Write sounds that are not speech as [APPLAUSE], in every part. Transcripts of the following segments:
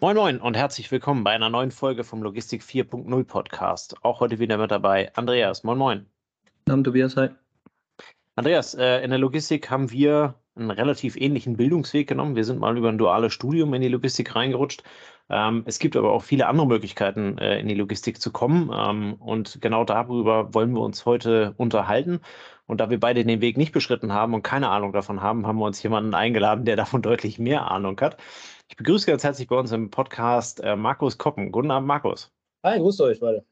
Moin Moin und herzlich willkommen bei einer neuen Folge vom Logistik 4.0 Podcast. Auch heute wieder mit dabei Andreas. Moin Moin. Namen Tobias, hi. Andreas, äh, in der Logistik haben wir einen relativ ähnlichen Bildungsweg genommen. Wir sind mal über ein duales Studium in die Logistik reingerutscht. Ähm, es gibt aber auch viele andere Möglichkeiten, äh, in die Logistik zu kommen. Ähm, und genau darüber wollen wir uns heute unterhalten. Und da wir beide den Weg nicht beschritten haben und keine Ahnung davon haben, haben wir uns jemanden eingeladen, der davon deutlich mehr Ahnung hat. Ich begrüße ganz herzlich bei uns im Podcast äh, Markus Koppen. Guten Abend, Markus. Hi, grüßt euch beide.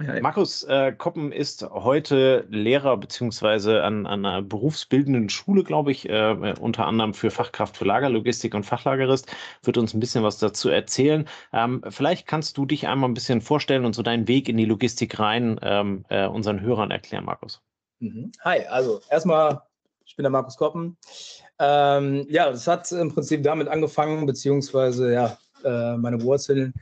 Hi. Markus äh, Koppen ist heute Lehrer beziehungsweise an, an einer berufsbildenden Schule, glaube ich, äh, unter anderem für Fachkraft für Lagerlogistik und Fachlagerist, wird uns ein bisschen was dazu erzählen. Ähm, vielleicht kannst du dich einmal ein bisschen vorstellen und so deinen Weg in die Logistik rein ähm, äh, unseren Hörern erklären, Markus. Mhm. Hi, also erstmal, ich bin der Markus Koppen. Ähm, ja, das hat im Prinzip damit angefangen, beziehungsweise ja, äh, meine Wurzeln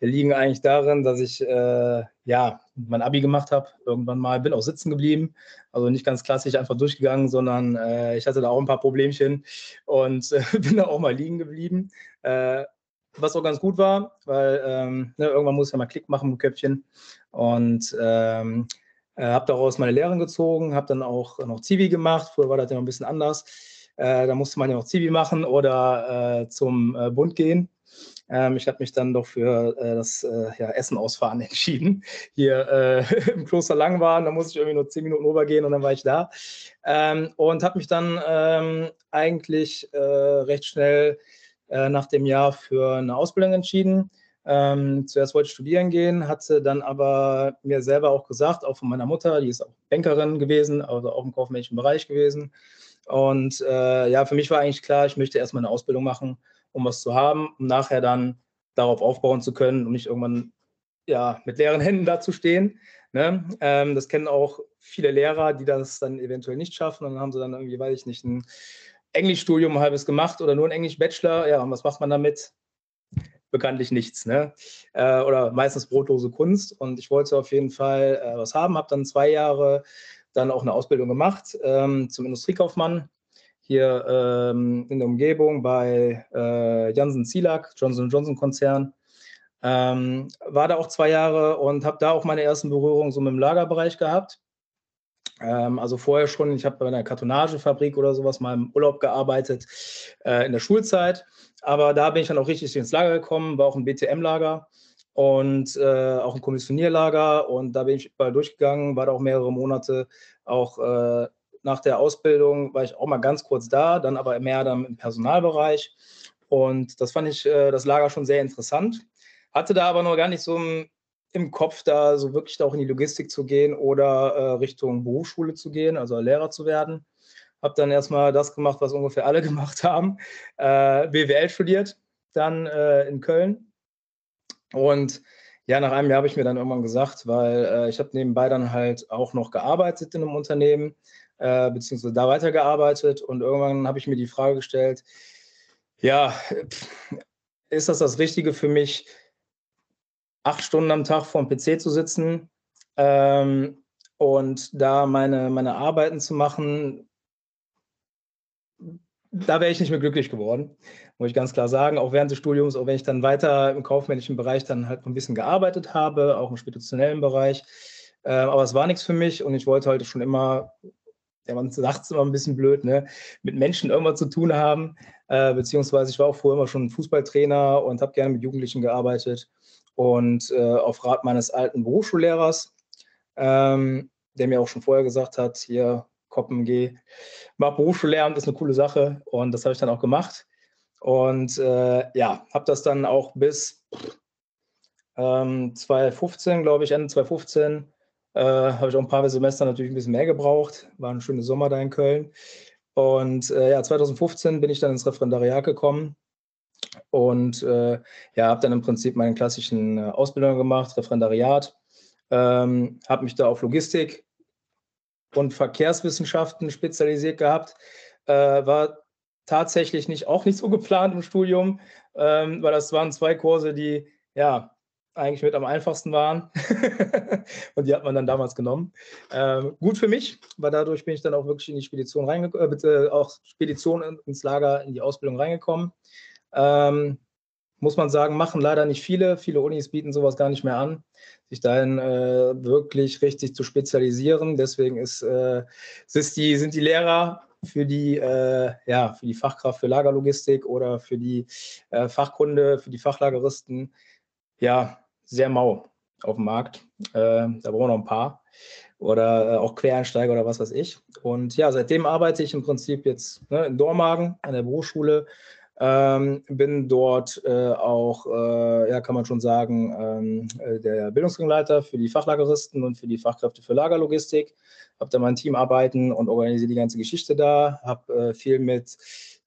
liegen eigentlich darin, dass ich äh, ja mein Abi gemacht habe. Irgendwann mal bin auch sitzen geblieben, also nicht ganz klassisch einfach durchgegangen, sondern äh, ich hatte da auch ein paar Problemchen und äh, [LAUGHS] bin da auch mal liegen geblieben. Äh, was auch ganz gut war, weil ähm, ne, irgendwann muss ich ja mal Klick machen im Köpfchen und ähm, äh, habe daraus meine Lehren gezogen, habe dann auch noch Zivi gemacht. Früher war das ja noch ein bisschen anders. Äh, da musste man ja noch Zivi machen oder äh, zum äh, Bund gehen. Ähm, ich habe mich dann doch für äh, das äh, ja, Essen ausfahren [LAUGHS] entschieden. Hier [LAUGHS] im Kloster Langwahn, da musste ich irgendwie nur zehn Minuten rübergehen und dann war ich da. Ähm, und habe mich dann ähm, eigentlich recht schnell nach dem Jahr für eine Ausbildung entschieden. Ähm, zuerst wollte ich studieren gehen, hatte dann aber mir selber auch gesagt, auch von meiner Mutter, die ist auch Bankerin gewesen, also auch im kaufmännischen Bereich gewesen. Und äh, ja, für mich war eigentlich klar, ich möchte erstmal eine Ausbildung machen, um was zu haben, um nachher dann darauf aufbauen zu können, um nicht irgendwann ja, mit leeren Händen dazustehen. Ne? Ähm, das kennen auch viele Lehrer, die das dann eventuell nicht schaffen. Dann haben sie dann irgendwie, weiß ich nicht, ein Englischstudium halbes gemacht oder nur ein Englisch-Bachelor. Ja, und was macht man damit? bekanntlich nichts, ne? Äh, oder meistens brotlose Kunst. Und ich wollte auf jeden Fall äh, was haben, habe dann zwei Jahre dann auch eine Ausbildung gemacht ähm, zum Industriekaufmann hier ähm, in der Umgebung bei äh, Janssen Zielak, Johnson Johnson Konzern. Ähm, war da auch zwei Jahre und habe da auch meine ersten Berührungen so mit dem Lagerbereich gehabt. Ähm, also vorher schon, ich habe bei einer Kartonagefabrik oder sowas mal im Urlaub gearbeitet äh, in der Schulzeit. Aber da bin ich dann auch richtig ins Lager gekommen, war auch ein BTM-Lager und äh, auch ein Kommissionierlager. Und da bin ich mal durchgegangen, war da auch mehrere Monate. Auch äh, nach der Ausbildung war ich auch mal ganz kurz da, dann aber mehr dann im Personalbereich. Und das fand ich äh, das Lager schon sehr interessant. Hatte da aber noch gar nicht so im, im Kopf, da so wirklich da auch in die Logistik zu gehen oder äh, Richtung Berufsschule zu gehen, also Lehrer zu werden habe dann erstmal das gemacht, was ungefähr alle [LAUGHS] gemacht haben. Äh, BWL studiert, dann äh, in Köln. Und ja, nach einem Jahr habe ich mir dann irgendwann gesagt, weil äh, ich habe nebenbei dann halt auch noch gearbeitet in einem Unternehmen, äh, beziehungsweise da weitergearbeitet. Und irgendwann habe ich mir die Frage gestellt, ja, ist das das Richtige für mich, acht Stunden am Tag vor dem PC zu sitzen ähm, und da meine, meine Arbeiten zu machen, da wäre ich nicht mehr glücklich geworden, muss ich ganz klar sagen. Auch während des Studiums, auch wenn ich dann weiter im kaufmännischen Bereich dann halt ein bisschen gearbeitet habe, auch im speditionellen Bereich. Äh, aber es war nichts für mich und ich wollte halt schon immer, ja, man sagt es immer ein bisschen blöd, ne, mit Menschen irgendwas zu tun haben. Äh, beziehungsweise ich war auch vorher immer schon Fußballtrainer und habe gerne mit Jugendlichen gearbeitet. Und äh, auf Rat meines alten Berufsschullehrers, ähm, der mir auch schon vorher gesagt hat, hier, Koppen gehe. Mach Berufsschullehramt, ist eine coole Sache und das habe ich dann auch gemacht. Und äh, ja, habe das dann auch bis ähm, 2015, glaube ich, Ende 2015, äh, habe ich auch ein paar Semester natürlich ein bisschen mehr gebraucht. War ein schöner Sommer da in Köln. Und äh, ja, 2015 bin ich dann ins Referendariat gekommen und äh, ja, habe dann im Prinzip meine klassischen äh, Ausbildungen gemacht, Referendariat, ähm, habe mich da auf Logistik und Verkehrswissenschaften spezialisiert gehabt. Äh, war tatsächlich nicht, auch nicht so geplant im Studium, ähm, weil das waren zwei Kurse, die ja eigentlich mit am einfachsten waren. [LAUGHS] und die hat man dann damals genommen. Ähm, gut für mich, weil dadurch bin ich dann auch wirklich in die Spedition reingekommen, äh, auch Spedition ins Lager, in die Ausbildung reingekommen. Ähm, muss man sagen, machen leider nicht viele. Viele Unis bieten sowas gar nicht mehr an, sich dahin äh, wirklich richtig zu spezialisieren. Deswegen ist, äh, die, sind die Lehrer für die, äh, ja, für die Fachkraft für Lagerlogistik oder für die äh, Fachkunde, für die Fachlageristen, ja, sehr mau auf dem Markt. Äh, da brauchen wir noch ein paar. Oder äh, auch Quereinsteiger oder was weiß ich. Und ja, seitdem arbeite ich im Prinzip jetzt ne, in Dormagen an der Berufsschule. Ähm, bin dort äh, auch, äh, ja, kann man schon sagen, ähm, äh, der Bildungsgangleiter für die Fachlageristen und für die Fachkräfte für Lagerlogistik. Habe da mein Team arbeiten und organisiere die ganze Geschichte da. Habe äh, viel mit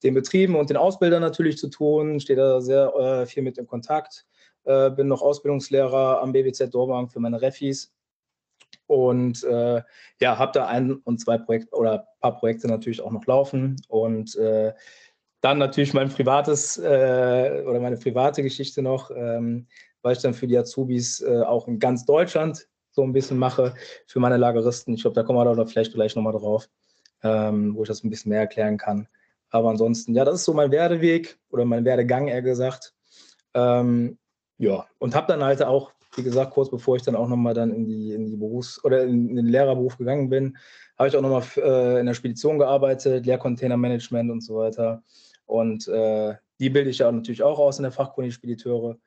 den Betrieben und den Ausbildern natürlich zu tun. Stehe da sehr äh, viel mit in Kontakt. Äh, bin noch Ausbildungslehrer am BWZ Dormagen für meine Refis und äh, ja, habe da ein und zwei Projekte oder ein paar Projekte natürlich auch noch laufen und äh, dann natürlich mein privates äh, oder meine private Geschichte noch, ähm, weil ich dann für die Azubis äh, auch in ganz Deutschland so ein bisschen mache für meine Lageristen. Ich glaube, da kommen wir da vielleicht gleich nochmal drauf, ähm, wo ich das ein bisschen mehr erklären kann. Aber ansonsten, ja, das ist so mein Werdeweg oder mein Werdegang, eher gesagt. Ähm, ja, und habe dann halt auch wie gesagt, kurz bevor ich dann auch nochmal dann in die, in die Berufs- oder in, den Lehrerberuf gegangen bin, habe ich auch nochmal äh, in der Spedition gearbeitet, Leercontainermanagement und so weiter. Und äh, die bilde ich ja natürlich auch aus in der Fachkunde Spediteure.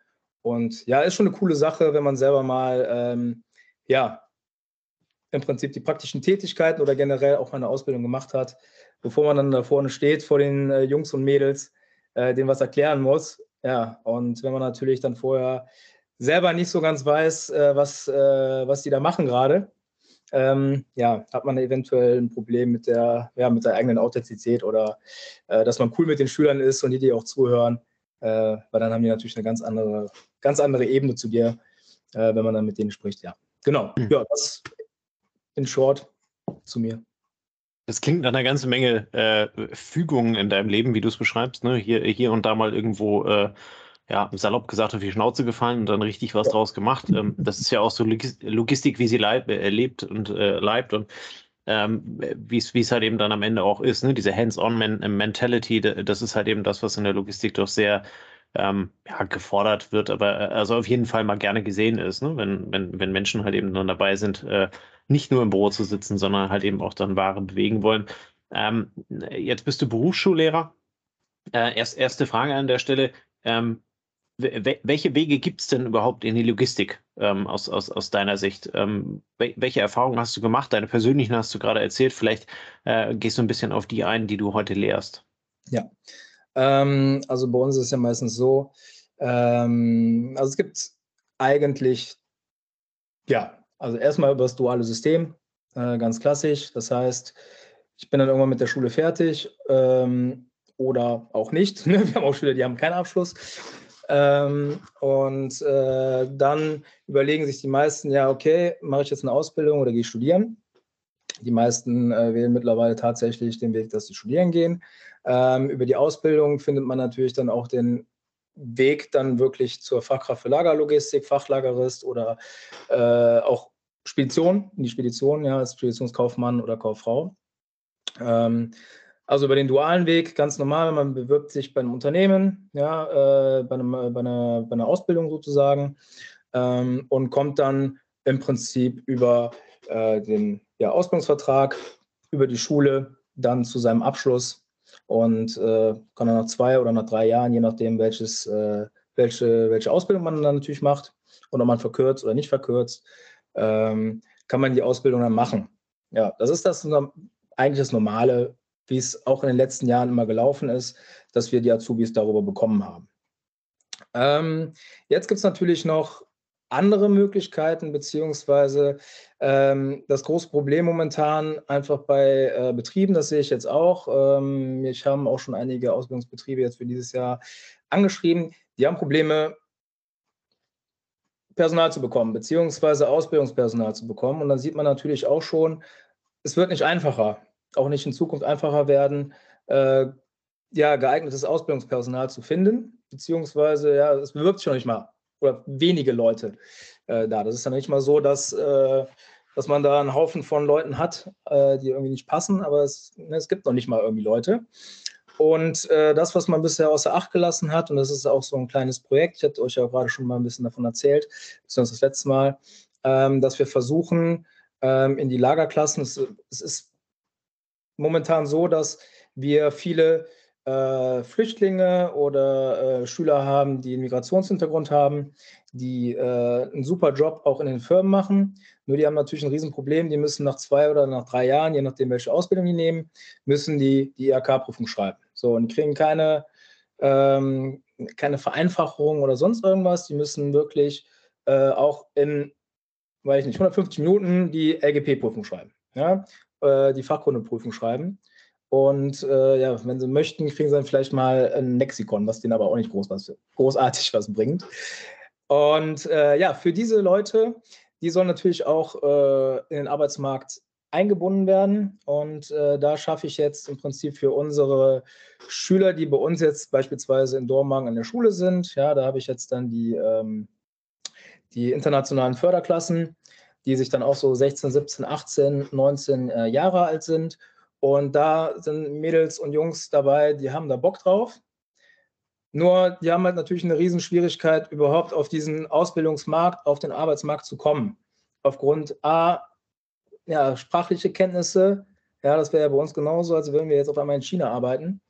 Und ja, ist schon eine coole Sache, wenn man selber mal, ähm, ja, im Prinzip die praktischen Tätigkeiten oder generell auch eine Ausbildung gemacht hat, bevor man dann da vorne steht vor den äh, Jungs und Mädels, äh, denen was erklären muss. Ja, und wenn man natürlich dann vorher selber nicht so ganz weiß, äh, was, äh, was die da machen gerade, ähm, ja, hat man eventuell ein Problem mit der, ja, mit der eigenen Authentizität oder äh, dass man cool mit den Schülern ist und die dir auch zuhören, äh, weil dann haben die natürlich eine ganz andere, ganz andere Ebene zu dir, äh, wenn man dann mit denen spricht. Ja, genau. Mhm. Ja, das in short zu mir. Das klingt nach einer ganzen Menge äh, Fügungen in deinem Leben, wie du es beschreibst. Ne? Hier, hier und da mal irgendwo äh, ja, salopp gesagt, auf die Schnauze gefallen und dann richtig was draus gemacht. Ähm, das ist ja auch so Logistik, wie sie leib, äh, lebt und äh, leibt und ähm, wie es halt eben dann am Ende auch ist, ne? diese Hands-on-Mentality, das ist halt eben das, was in der Logistik doch sehr ähm, ja, gefordert wird, aber äh, also auf jeden Fall mal gerne gesehen ist, ne? wenn, wenn, wenn Menschen halt eben dann dabei sind, äh, nicht nur im Büro zu sitzen, sondern halt eben auch dann Waren bewegen wollen. Ähm, jetzt bist du Berufsschullehrer. Äh, erst, erste Frage an der Stelle. Ähm, welche Wege gibt es denn überhaupt in die Logistik ähm, aus, aus, aus deiner Sicht? Ähm, welche Erfahrungen hast du gemacht? Deine persönlichen hast du gerade erzählt. Vielleicht äh, gehst du ein bisschen auf die ein, die du heute lehrst. Ja, ähm, also bei uns ist es ja meistens so, ähm, also es gibt eigentlich, ja, also erstmal über das duale System, äh, ganz klassisch. Das heißt, ich bin dann irgendwann mit der Schule fertig ähm, oder auch nicht. [LAUGHS] Wir haben auch Schüler, die haben keinen Abschluss. Ähm, und äh, dann überlegen sich die meisten, ja, okay, mache ich jetzt eine Ausbildung oder gehe ich studieren? Die meisten äh, wählen mittlerweile tatsächlich den Weg, dass sie studieren gehen. Ähm, über die Ausbildung findet man natürlich dann auch den Weg dann wirklich zur Fachkraft für Lagerlogistik, Fachlagerist oder äh, auch Spedition, in die Spedition, ja, als Speditionskaufmann oder Kauffrau. Ähm, also über den dualen Weg, ganz normal, man bewirbt sich bei einem Unternehmen, ja, äh, bei, einem, bei, einer, bei, einer, Ausbildung sozusagen ähm, und kommt dann im Prinzip über äh, den ja, Ausbildungsvertrag, über die Schule dann zu seinem Abschluss und äh, kann dann nach zwei oder nach drei Jahren, je nachdem, welches, äh, welche, welche Ausbildung man dann natürlich macht und ob man verkürzt oder nicht verkürzt, ähm, kann man die Ausbildung dann machen. Ja, das ist das eigentlich das normale wie es auch in den letzten Jahren immer gelaufen ist, dass wir die Azubis darüber bekommen haben. Ähm, jetzt gibt es natürlich noch andere Möglichkeiten, beziehungsweise ähm, das große Problem momentan einfach bei äh, Betrieben, das sehe ich jetzt auch. Ähm, ich habe auch schon einige Ausbildungsbetriebe jetzt für dieses Jahr angeschrieben, die haben Probleme, Personal zu bekommen, beziehungsweise Ausbildungspersonal zu bekommen. Und dann sieht man natürlich auch schon, es wird nicht einfacher auch nicht in Zukunft einfacher werden, äh, ja, geeignetes Ausbildungspersonal zu finden, beziehungsweise ja, es bewirbt sich schon nicht mal oder wenige Leute äh, da. Das ist ja nicht mal so, dass, äh, dass man da einen Haufen von Leuten hat, äh, die irgendwie nicht passen, aber es, ne, es gibt noch nicht mal irgendwie Leute. Und äh, das, was man bisher außer Acht gelassen hat, und das ist auch so ein kleines Projekt, ich hatte euch ja gerade schon mal ein bisschen davon erzählt, beziehungsweise das letzte Mal, ähm, dass wir versuchen, ähm, in die Lagerklassen, es, es, ist momentan so, dass wir viele äh, Flüchtlinge oder äh, Schüler haben, die einen Migrationshintergrund haben, die äh, einen super Job auch in den Firmen machen. Nur die haben natürlich ein Riesenproblem. Die müssen nach zwei oder nach drei Jahren, je nachdem, welche Ausbildung die nehmen, müssen die die IHK-Prüfung schreiben. So, und kriegen keine, ähm, keine Vereinfachung oder sonst irgendwas. Die müssen wirklich äh, auch in, weiß ich nicht, 150 Minuten die LGP-Prüfung schreiben. Ja? Äh, die Fachkundeprüfung schreiben. Und äh, ja, wenn sie möchten, kriegen sie dann vielleicht mal ein Lexikon, was denen aber auch nicht groß was, großartig was bringt. Und äh, ja, für diese Leute, die sollen natürlich auch äh, in den Arbeitsmarkt eingebunden werden. Und äh, da schaffe ich jetzt im Prinzip für unsere Schüler, die bei uns jetzt beispielsweise in Dormagen an der Schule sind, ja, da habe ich jetzt dann die, ähm, die internationalen Förderklassen, die sich dann auch so 16, 17, 18, 19 äh, Jahre alt sind und da sind Mädels und Jungs dabei, die haben da Bock drauf. Nur, die haben halt natürlich eine Riesenschwierigkeit, überhaupt auf diesen Ausbildungsmarkt, auf den Arbeitsmarkt zu kommen. Aufgrund A, ja, sprachliche Kenntnisse. Ja, das wäre ja bei uns genauso, als würden wir jetzt auf einmal in China arbeiten.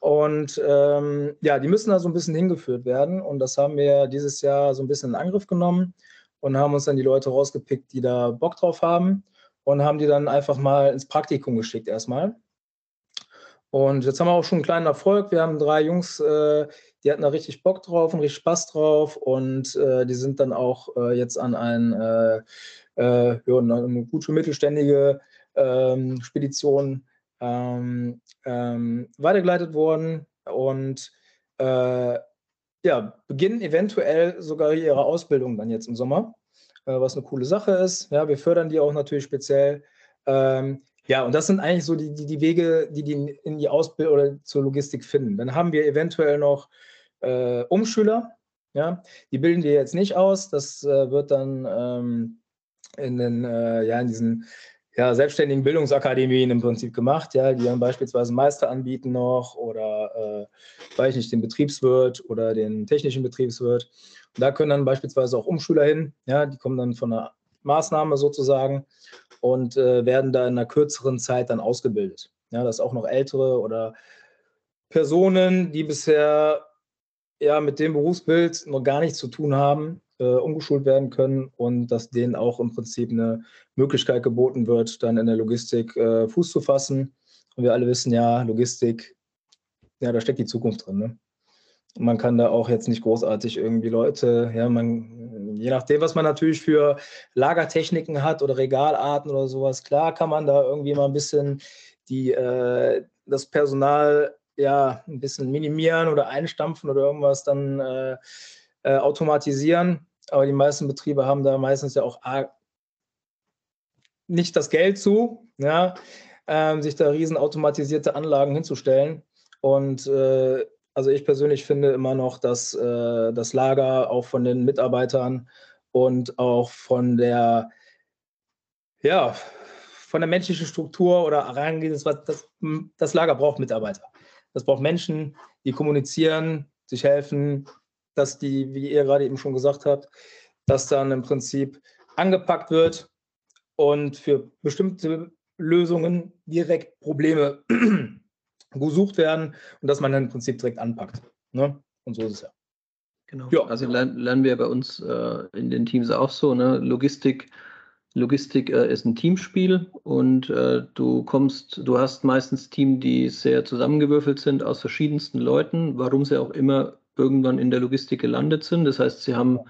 Und ähm, ja, die müssen da so ein bisschen hingeführt werden. Und das haben wir dieses Jahr so ein bisschen in Angriff genommen und haben uns dann die Leute rausgepickt, die da Bock drauf haben und haben die dann einfach mal ins Praktikum geschickt erstmal. Und jetzt haben wir auch schon einen kleinen Erfolg. Wir haben drei Jungs, äh, die hatten da richtig Bock drauf und richtig Spaß drauf und äh, die sind dann auch äh, jetzt an ein, äh, äh, ja, eine gute mittelständige ähm, Spedition ähm, ähm, weitergeleitet worden und äh, ja, beginnen eventuell sogar ihre Ausbildung dann jetzt im Sommer. Äh, was eine coole Sache ist. Ja, wir fördern die auch natürlich speziell. Ähm, ja, und das sind eigentlich so die, die, die Wege, die die in die Ausbildung oder zur Logistik finden. Dann haben wir eventuell noch äh, Umschüler. Ja, die bilden wir jetzt nicht aus. Das äh, wird dann ähm, in den, äh, ja, in diesen ja, selbstständigen Bildungsakademien im Prinzip gemacht, ja, die dann beispielsweise Meister anbieten noch oder, äh, weiß ich nicht, den Betriebswirt oder den technischen Betriebswirt. Und da können dann beispielsweise auch Umschüler hin, ja, die kommen dann von einer Maßnahme sozusagen und äh, werden da in einer kürzeren Zeit dann ausgebildet. Ja, dass auch noch ältere oder Personen, die bisher ja mit dem Berufsbild noch gar nichts zu tun haben, äh, umgeschult werden können und dass denen auch im Prinzip eine Möglichkeit geboten wird, dann in der Logistik äh, Fuß zu fassen. Und wir alle wissen ja, Logistik, ja, da steckt die Zukunft drin. Ne? Man kann da auch jetzt nicht großartig irgendwie Leute, ja, man, je nachdem, was man natürlich für Lagertechniken hat oder Regalarten oder sowas, klar kann man da irgendwie mal ein bisschen die, äh, das Personal ja ein bisschen minimieren oder einstampfen oder irgendwas dann äh, äh, automatisieren. Aber die meisten Betriebe haben da meistens ja auch nicht das Geld zu, ja, ähm, sich da riesen automatisierte Anlagen hinzustellen. Und äh, also ich persönlich finde immer noch, dass äh, das Lager auch von den Mitarbeitern und auch von der, ja, von der menschlichen Struktur oder Herangehensweise, das, das Lager braucht Mitarbeiter. Das braucht Menschen, die kommunizieren, sich helfen, dass die, wie ihr gerade eben schon gesagt habt, dass dann im Prinzip angepackt wird und für bestimmte Lösungen direkt Probleme [CLEARS THROAT] gesucht werden und dass man dann im Prinzip direkt anpackt. Ne? Und so ist es ja. Genau. Ja. Also lernen, lernen wir bei uns äh, in den Teams auch so. Ne? Logistik, Logistik äh, ist ein Teamspiel und äh, du kommst, du hast meistens Team, die sehr zusammengewürfelt sind aus verschiedensten Leuten, warum sie auch immer irgendwann in der Logistik gelandet sind. Das heißt, sie haben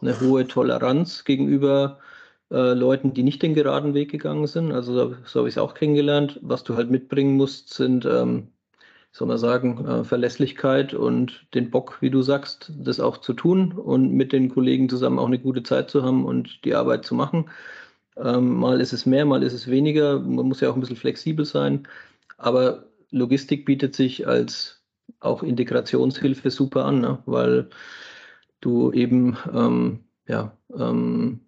eine hohe Toleranz gegenüber äh, Leuten, die nicht den geraden Weg gegangen sind. Also so habe ich es auch kennengelernt. Was du halt mitbringen musst, sind, ähm, soll man sagen, äh, Verlässlichkeit und den Bock, wie du sagst, das auch zu tun und mit den Kollegen zusammen auch eine gute Zeit zu haben und die Arbeit zu machen. Ähm, mal ist es mehr, mal ist es weniger. Man muss ja auch ein bisschen flexibel sein. Aber Logistik bietet sich als auch Integrationshilfe super an, ne? weil du eben ähm, ja, ähm,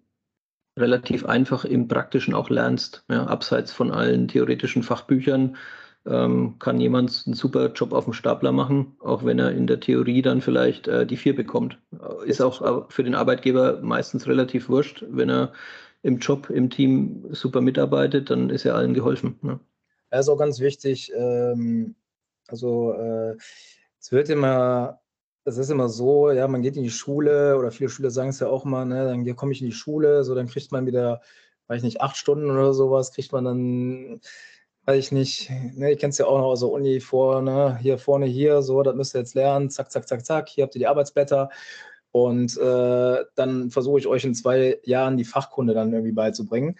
relativ einfach im Praktischen auch lernst, ja, abseits von allen theoretischen Fachbüchern. ähm, kann jemand einen super Job auf dem Stapler machen, auch wenn er in der Theorie dann vielleicht äh, die vier bekommt. Ist auch für den Arbeitgeber meistens relativ wurscht. Wenn er im Job, im Team super mitarbeitet, dann ist ja allen geholfen. Ne? Ja, ist auch ganz wichtig. Ähm, also äh, es wird immer, es ist immer so, ja, man geht in die Schule oder viele Schüler sagen es ja auch mal, ne, dann komme ich in die Schule, so dann kriegt man wieder, weiß ich nicht, acht Stunden oder sowas, kriegt man dann weiß ich nicht, ne, ich kenne es ja auch noch aus der Uni vor, ne, hier vorne, hier, so, das müsst ihr jetzt lernen, zack, zack, zack, zack, hier habt ihr die Arbeitsblätter und äh, dann versuche ich euch in zwei Jahren die Fachkunde dann irgendwie beizubringen.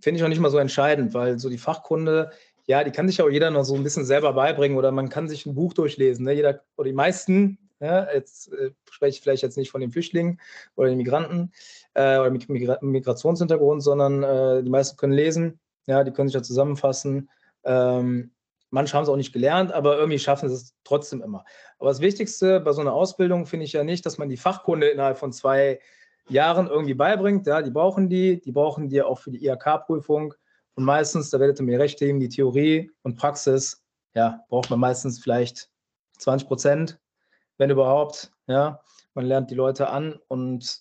Finde ich auch nicht mal so entscheidend, weil so die Fachkunde, ja, die kann sich auch jeder noch so ein bisschen selber beibringen oder man kann sich ein Buch durchlesen. Ne? Jeder oder die meisten, ja, jetzt äh, spreche ich vielleicht jetzt nicht von den Flüchtlingen oder den Migranten äh, oder Migra Migrationshintergrund, sondern äh, die meisten können lesen ja, die können sich ja zusammenfassen. Ähm, manche haben es auch nicht gelernt, aber irgendwie schaffen sie es trotzdem immer. Aber das Wichtigste bei so einer Ausbildung finde ich ja nicht, dass man die Fachkunde innerhalb von zwei Jahren irgendwie beibringt. Ja, die brauchen die, die brauchen die auch für die IHK-Prüfung. Und meistens, da werdet ihr mir recht geben, die Theorie und Praxis, ja, braucht man meistens vielleicht 20 Prozent, wenn überhaupt. Ja, man lernt die Leute an und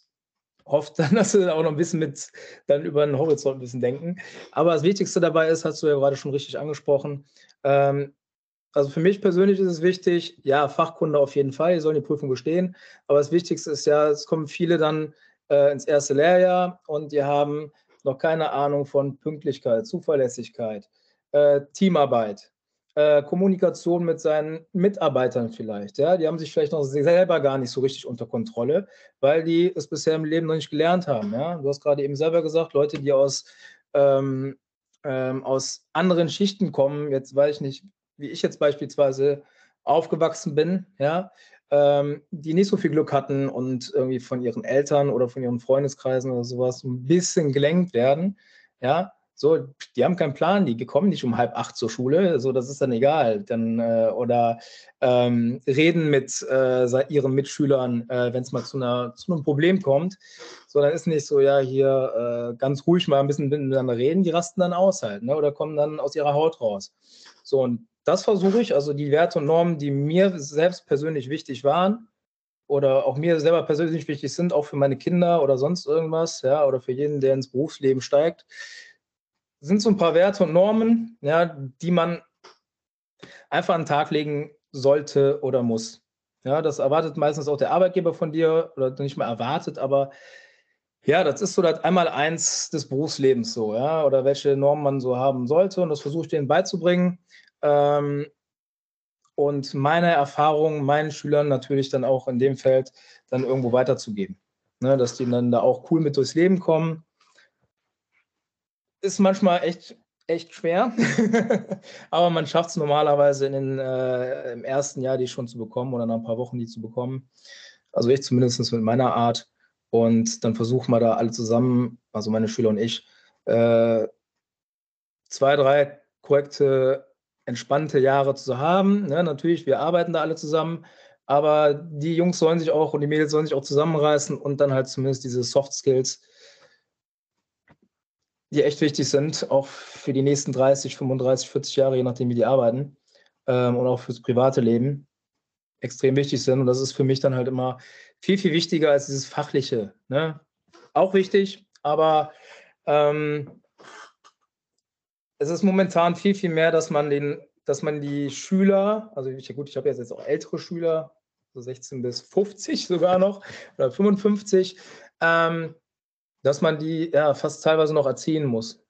hofft dann, [LAUGHS] dass sie auch noch ein bisschen mit dann über den Horizont ein bisschen denken. Aber das Wichtigste dabei ist, hast du ja gerade schon richtig angesprochen. Ähm, also für mich persönlich ist es wichtig, ja, Fachkunde auf jeden Fall, die sollen die Prüfung bestehen. Aber das Wichtigste ist ja, es kommen viele dann äh, ins erste Lehrjahr und die haben noch keine Ahnung von Pünktlichkeit, Zuverlässigkeit, äh, Teamarbeit, äh, Kommunikation mit seinen Mitarbeitern vielleicht. Ja? Die haben sich vielleicht noch selber gar nicht so richtig unter Kontrolle, weil die es bisher im Leben noch nicht gelernt haben. Ja? Du hast gerade eben selber gesagt, Leute, die aus, ähm, ähm, aus anderen Schichten kommen, jetzt weiß ich nicht, wie ich jetzt beispielsweise aufgewachsen bin, ja, ähm, die nicht so viel Glück hatten und irgendwie von ihren Eltern oder von ihren Freundeskreisen oder sowas ein bisschen gelenkt werden, ja, so, die haben keinen Plan, die kommen nicht um halb acht zur Schule, so, das ist dann egal. Dann, äh, oder ähm, reden mit äh, ihren Mitschülern, äh, wenn es mal zu, einer, zu einem Problem kommt. So, dann ist nicht so, ja, hier äh, ganz ruhig mal ein bisschen miteinander reden, die rasten dann aus halt, ne? oder kommen dann aus ihrer Haut raus. So, und das versuche ich, also die Werte und Normen, die mir selbst persönlich wichtig waren, oder auch mir selber persönlich wichtig sind, auch für meine Kinder oder sonst irgendwas, ja, oder für jeden, der ins Berufsleben steigt, sind so ein paar Werte und Normen, ja, die man einfach an den Tag legen sollte oder muss. Ja, das erwartet meistens auch der Arbeitgeber von dir oder nicht mal erwartet, aber ja, das ist so das einmal eins des Berufslebens so, ja, oder welche Normen man so haben sollte und das versuche ich denen beizubringen. Ähm, und meine Erfahrungen meinen Schülern natürlich dann auch in dem Feld dann irgendwo weiterzugeben. Ne, dass die dann da auch cool mit durchs Leben kommen ist manchmal echt, echt schwer. [LAUGHS] Aber man schafft es normalerweise in den, äh, im ersten Jahr, die schon zu bekommen oder nach ein paar Wochen die zu bekommen. Also ich zumindest mit meiner Art. Und dann versuchen wir da alle zusammen, also meine Schüler und ich, äh, zwei, drei korrekte, entspannte Jahre zu haben. Ne, natürlich, wir arbeiten da alle zusammen. Aber die Jungs sollen sich auch und die Mädels sollen sich auch zusammenreißen und dann halt zumindest diese Soft Skills die echt wichtig sind, auch für die nächsten 30, 35, 40 Jahre, je nachdem, wie die arbeiten ähm, und auch fürs private Leben extrem wichtig sind. Und das ist für mich dann halt immer viel, viel wichtiger als dieses Fachliche. Ne? Auch wichtig, aber ähm, es ist momentan viel, viel mehr, dass man den, dass man die Schüler, also ich, gut, ich habe jetzt auch ältere Schüler, so 16 bis 50 sogar noch, oder 55, ähm, dass man die ja fast teilweise noch erziehen muss.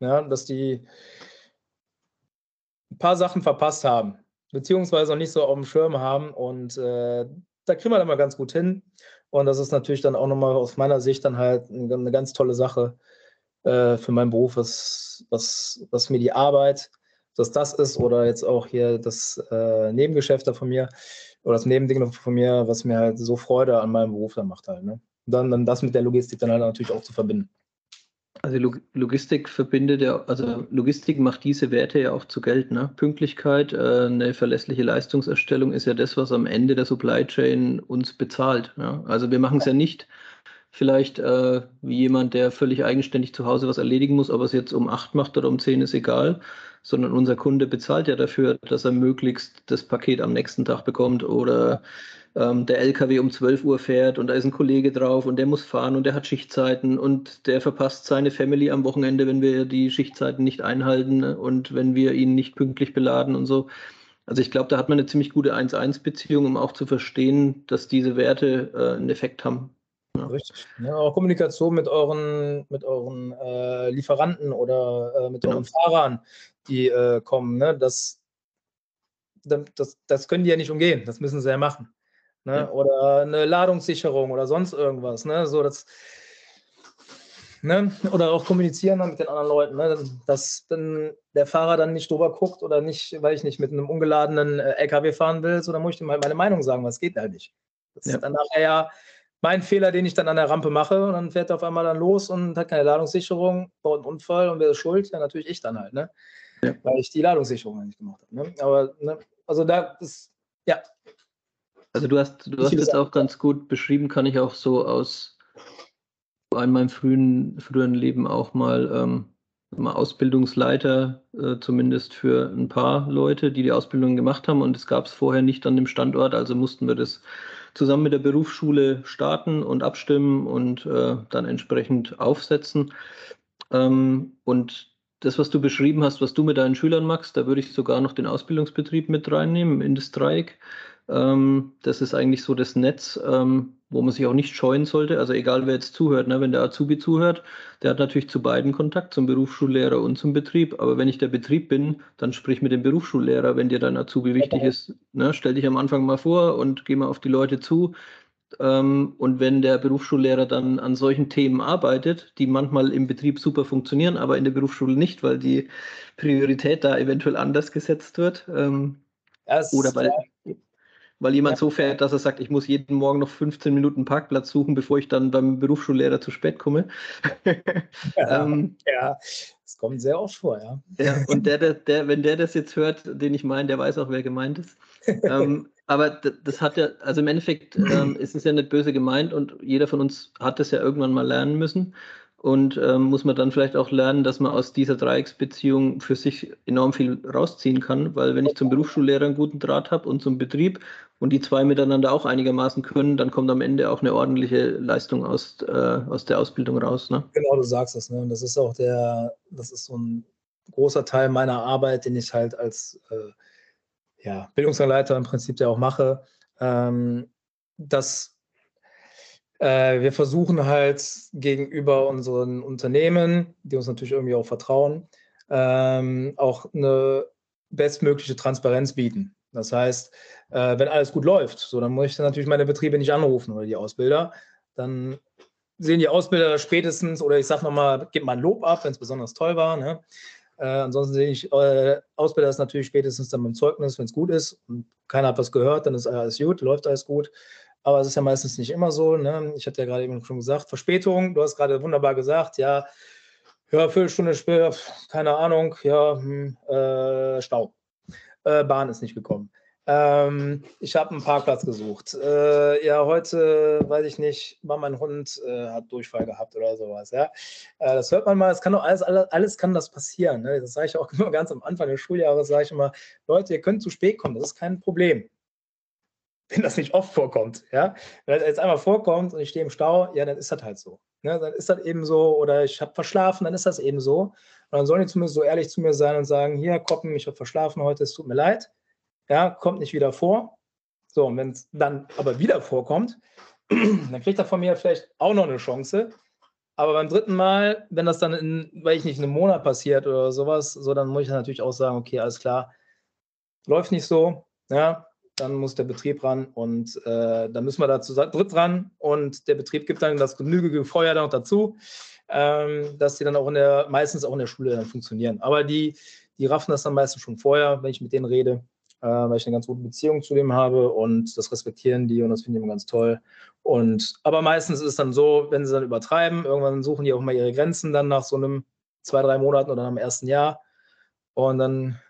Ja, dass die ein paar Sachen verpasst haben, beziehungsweise noch nicht so auf dem Schirm haben. Und äh, da kriegen wir dann mal ganz gut hin. Und das ist natürlich dann auch nochmal aus meiner Sicht dann halt eine ganz tolle Sache äh, für meinen Beruf, was, was, was mir die Arbeit, dass das ist, oder jetzt auch hier das äh, Nebengeschäft da von mir oder das Nebending von mir, was mir halt so Freude an meinem Beruf dann macht halt. Ne? dann, dann das mit der Logistik dann halt natürlich auch zu verbinden. Also Logistik verbindet ja, also Logistik macht diese Werte ja auch zu Geld. Ne? Pünktlichkeit, äh, eine verlässliche Leistungserstellung ist ja das, was am Ende der Supply Chain uns bezahlt. Ja? Also wir machen es ja nicht vielleicht äh, wie jemand, der völlig eigenständig zu Hause was erledigen muss, ob es jetzt um acht macht oder um zehn, ist egal, sondern unser Kunde bezahlt ja dafür, dass er möglichst das Paket am nächsten Tag bekommt oder ähm, der LKW um 12 Uhr fährt und da ist ein Kollege drauf und der muss fahren und der hat Schichtzeiten und der verpasst seine Family am Wochenende, wenn wir die Schichtzeiten nicht einhalten und wenn wir ihn nicht pünktlich beladen und so. Also ich glaube, da hat man eine ziemlich gute 1-1-Beziehung, um auch zu verstehen, dass diese Werte äh, einen Effekt haben. Ja. Richtig. Ja, auch Kommunikation mit euren, mit euren äh, Lieferanten oder äh, mit genau. euren Fahrern, die äh, kommen. Ne? Das, das, das können die ja nicht umgehen. Das müssen sie ja machen. Ne? Ja. Oder eine Ladungssicherung oder sonst irgendwas. Ne? So, das, ne? Oder auch kommunizieren dann mit den anderen Leuten, ne? dass dann der Fahrer dann nicht drüber guckt oder nicht, weil ich nicht mit einem ungeladenen äh, LKW fahren will, so dann muss ich ihm halt meine Meinung sagen, was geht halt nicht. Das ja. ist dann nachher ja mein Fehler, den ich dann an der Rampe mache und dann fährt er auf einmal dann los und hat keine Ladungssicherung, baut einen Unfall und wer ist schuld? Ja, natürlich ich dann halt, ne? Ja. Weil ich die Ladungssicherung nicht gemacht habe. Ne? Aber, ne? also da ist, ja. Also du hast, du hast es auch ganz gut beschrieben, kann ich auch so aus in meinem frühen, früheren Leben auch mal, ähm, mal Ausbildungsleiter, äh, zumindest für ein paar Leute, die die Ausbildung gemacht haben. Und es gab es vorher nicht an dem Standort, also mussten wir das zusammen mit der Berufsschule starten und abstimmen und äh, dann entsprechend aufsetzen. Ähm, und das, was du beschrieben hast, was du mit deinen Schülern machst, da würde ich sogar noch den Ausbildungsbetrieb mit reinnehmen in das Dreieck. Ähm, das ist eigentlich so das Netz, ähm, wo man sich auch nicht scheuen sollte. Also egal, wer jetzt zuhört, ne? wenn der Azubi zuhört, der hat natürlich zu beiden Kontakt, zum Berufsschullehrer und zum Betrieb. Aber wenn ich der Betrieb bin, dann sprich mit dem Berufsschullehrer, wenn dir dein Azubi wichtig ist. Ne? Stell dich am Anfang mal vor und geh mal auf die Leute zu. Ähm, und wenn der Berufsschullehrer dann an solchen Themen arbeitet, die manchmal im Betrieb super funktionieren, aber in der Berufsschule nicht, weil die Priorität da eventuell anders gesetzt wird. Ähm, oder weil, weil jemand ja. so fährt, dass er sagt, ich muss jeden Morgen noch 15 Minuten Parkplatz suchen, bevor ich dann beim Berufsschullehrer zu spät komme. [LAUGHS] ja, ähm, ja, das kommt sehr oft vor, ja. ja [LAUGHS] und der, der, der, wenn der das jetzt hört, den ich meine, der weiß auch, wer gemeint ist. ähm, [LAUGHS] aber das hat ja, also im Endeffekt ähm, ist es ja nicht böse gemeint und jeder von uns hat das ja irgendwann mal lernen müssen. Und ähm, muss man dann vielleicht auch lernen, dass man aus dieser Dreiecksbeziehung für sich enorm viel rausziehen kann, weil wenn ich zum Berufsschullehrer einen guten Draht habe und zum Betrieb und die zwei miteinander auch einigermaßen können, dann kommt am Ende auch eine ordentliche Leistung aus, äh, aus der Ausbildung raus. Ne? Genau, du sagst es. Ne? Und das ist auch der, das ist so ein großer Teil meiner Arbeit, den ich halt als äh, ja, Bildungsanleiter im Prinzip ja auch mache, ähm, dass äh, wir versuchen halt gegenüber unseren Unternehmen, die uns natürlich irgendwie auch vertrauen, ähm, auch eine bestmögliche Transparenz bieten. Das heißt, äh, wenn alles gut läuft, so dann muss ich dann natürlich meine Betriebe nicht anrufen oder die Ausbilder. Dann sehen die Ausbilder spätestens, oder ich sage nochmal, gib mal ein Lob ab, wenn es besonders toll war. Ne? Äh, ansonsten sehe ich, äh, Ausbilder ist natürlich spätestens dann beim Zeugnis, wenn es gut ist und keiner hat was gehört, dann ist alles gut, läuft alles gut. Aber es ist ja meistens nicht immer so. Ne? Ich hatte ja gerade eben schon gesagt, Verspätung, du hast gerade wunderbar gesagt, ja, ja, Viertelstunde später, keine Ahnung, ja, hm, äh, Stau. Äh, Bahn ist nicht gekommen. Ähm, ich habe einen Parkplatz gesucht. Äh, ja, heute, weiß ich nicht, war mein Hund äh, hat Durchfall gehabt oder sowas. Ja, äh, das hört man mal. Es kann doch alles, alles, alles kann das passieren. Ne? Das sage ich auch [LAUGHS] immer ganz am Anfang des Schuljahres. Sage ich immer, Leute, ihr könnt zu spät kommen. Das ist kein Problem wenn das nicht oft vorkommt, ja, wenn das jetzt einmal vorkommt und ich stehe im Stau, ja, dann ist das halt so. Ne? Dann ist das eben so, oder ich habe verschlafen, dann ist das eben so. Und dann sollen die zumindest so ehrlich zu mir sein und sagen, hier, Koppen, ich habe verschlafen heute, es tut mir leid. Ja, kommt nicht wieder vor. So, und wenn es dann aber wieder vorkommt, [CLEARS THROAT] dann kriegt er von mir vielleicht auch noch eine Chance. Aber beim dritten Mal, wenn das dann in, weil ich nicht, in einem Monat passiert oder sowas, so, dann muss ich natürlich auch sagen, okay, alles klar, läuft nicht so, ja, dann muss der Betrieb ran und äh, dann müssen wir da zu dritt ran und der Betrieb gibt dann das genügende Feuer noch dazu, ähm, dass die dann auch in der, meistens auch in der Schule dann funktionieren. Aber die, die raffen das dann meistens schon vorher, wenn ich mit denen rede, äh, weil ich eine ganz gute Beziehung zu dem habe und das respektieren die und das finde ich immer ganz toll. Und aber meistens ist es dann so, wenn sie dann übertreiben, irgendwann suchen die auch mal ihre Grenzen dann nach so einem zwei, drei Monaten oder nach dem ersten Jahr. Und dann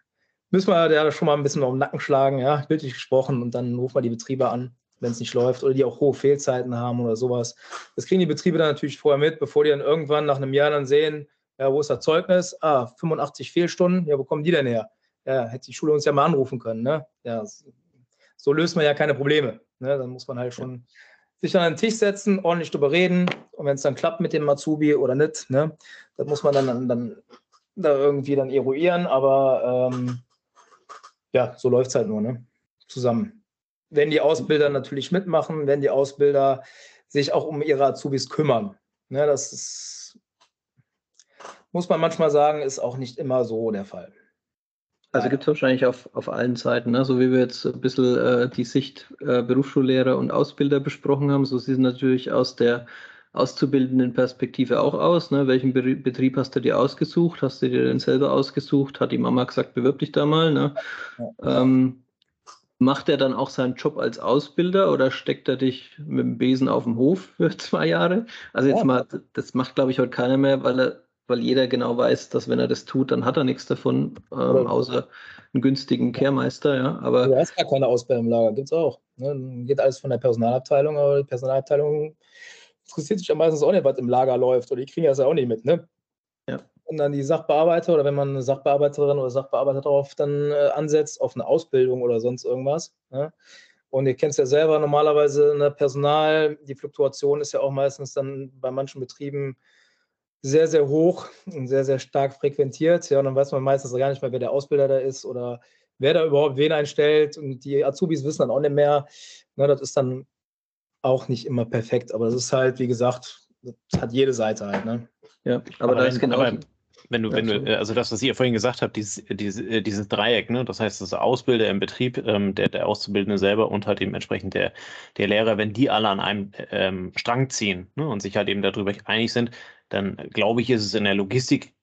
müssen wir ja schon mal ein bisschen auf den Nacken schlagen, ja, bildlich gesprochen, und dann rufen wir die Betriebe an, wenn es nicht läuft oder die auch hohe Fehlzeiten haben oder sowas. Das kriegen die Betriebe dann natürlich vorher mit, bevor die dann irgendwann nach einem Jahr dann sehen, Ja, wo ist das Zeugnis? Ah, 85 Fehlstunden. Ja, wo kommen die denn her? Ja, hätte die Schule uns ja mal anrufen können. Ne? Ja, so löst man ja keine Probleme. Ne? Dann muss man halt schon sich an den Tisch setzen, ordentlich drüber reden. Und wenn es dann klappt mit dem Azubi oder nicht, ne, das muss man dann, dann da irgendwie dann eruieren. Aber ähm, ja, so läuft es halt nur, ne? Zusammen. Wenn die Ausbilder natürlich mitmachen, wenn die Ausbilder sich auch um ihre Azubis kümmern. Ne, das ist, muss man manchmal sagen, ist auch nicht immer so der Fall. Also gibt es wahrscheinlich auf, auf allen Seiten, ne? so wie wir jetzt ein bisschen äh, die Sicht äh, Berufsschullehrer und Ausbilder besprochen haben, so sieht es natürlich aus der auszubildenden Perspektive auch aus. Ne? Welchen Be Betrieb hast du dir ausgesucht? Hast du dir den selber ausgesucht? Hat die Mama gesagt, bewirb dich da mal? Ne? Ja. Ähm, macht er dann auch seinen Job als Ausbilder oder steckt er dich mit dem Besen auf dem Hof für zwei Jahre? Also jetzt ja. mal, das macht glaube ich heute keiner mehr, weil er weil jeder genau weiß, dass wenn er das tut, dann hat er nichts davon, ähm, außer einen günstigen Kehrmeister, ja. Aber du hast gar keine Ausbildung im Lager, gibt es auch. Ne? Geht alles von der Personalabteilung, aber die Personalabteilung interessiert sich ja meistens auch nicht, was im Lager läuft, oder die kriegen das ja auch nicht mit, ne? Ja. Und dann die Sachbearbeiter oder wenn man eine Sachbearbeiterin oder Sachbearbeiter darauf dann äh, ansetzt, auf eine Ausbildung oder sonst irgendwas. Ne? Und ihr kennt es ja selber, normalerweise in der Personal, die Fluktuation ist ja auch meistens dann bei manchen Betrieben sehr, sehr hoch und sehr, sehr stark frequentiert. Ja, und dann weiß man meistens gar nicht mehr, wer der Ausbilder da ist oder wer da überhaupt wen einstellt. Und die Azubis wissen dann auch nicht mehr. Na, das ist dann auch nicht immer perfekt, aber das ist halt, wie gesagt, das hat jede Seite halt. Ne? Ja, aber, aber da ist genau. Aber wenn du, wenn du, also das, was ihr vorhin gesagt habt, dieses, dieses, äh, dieses Dreieck, ne, das heißt, das Ausbilder im Betrieb, ähm, der, der Auszubildende selber und halt eben entsprechend der, der Lehrer, wenn die alle an einem ähm, Strang ziehen ne, und sich halt eben darüber einig sind, dann glaube ich, ist es in der Logistik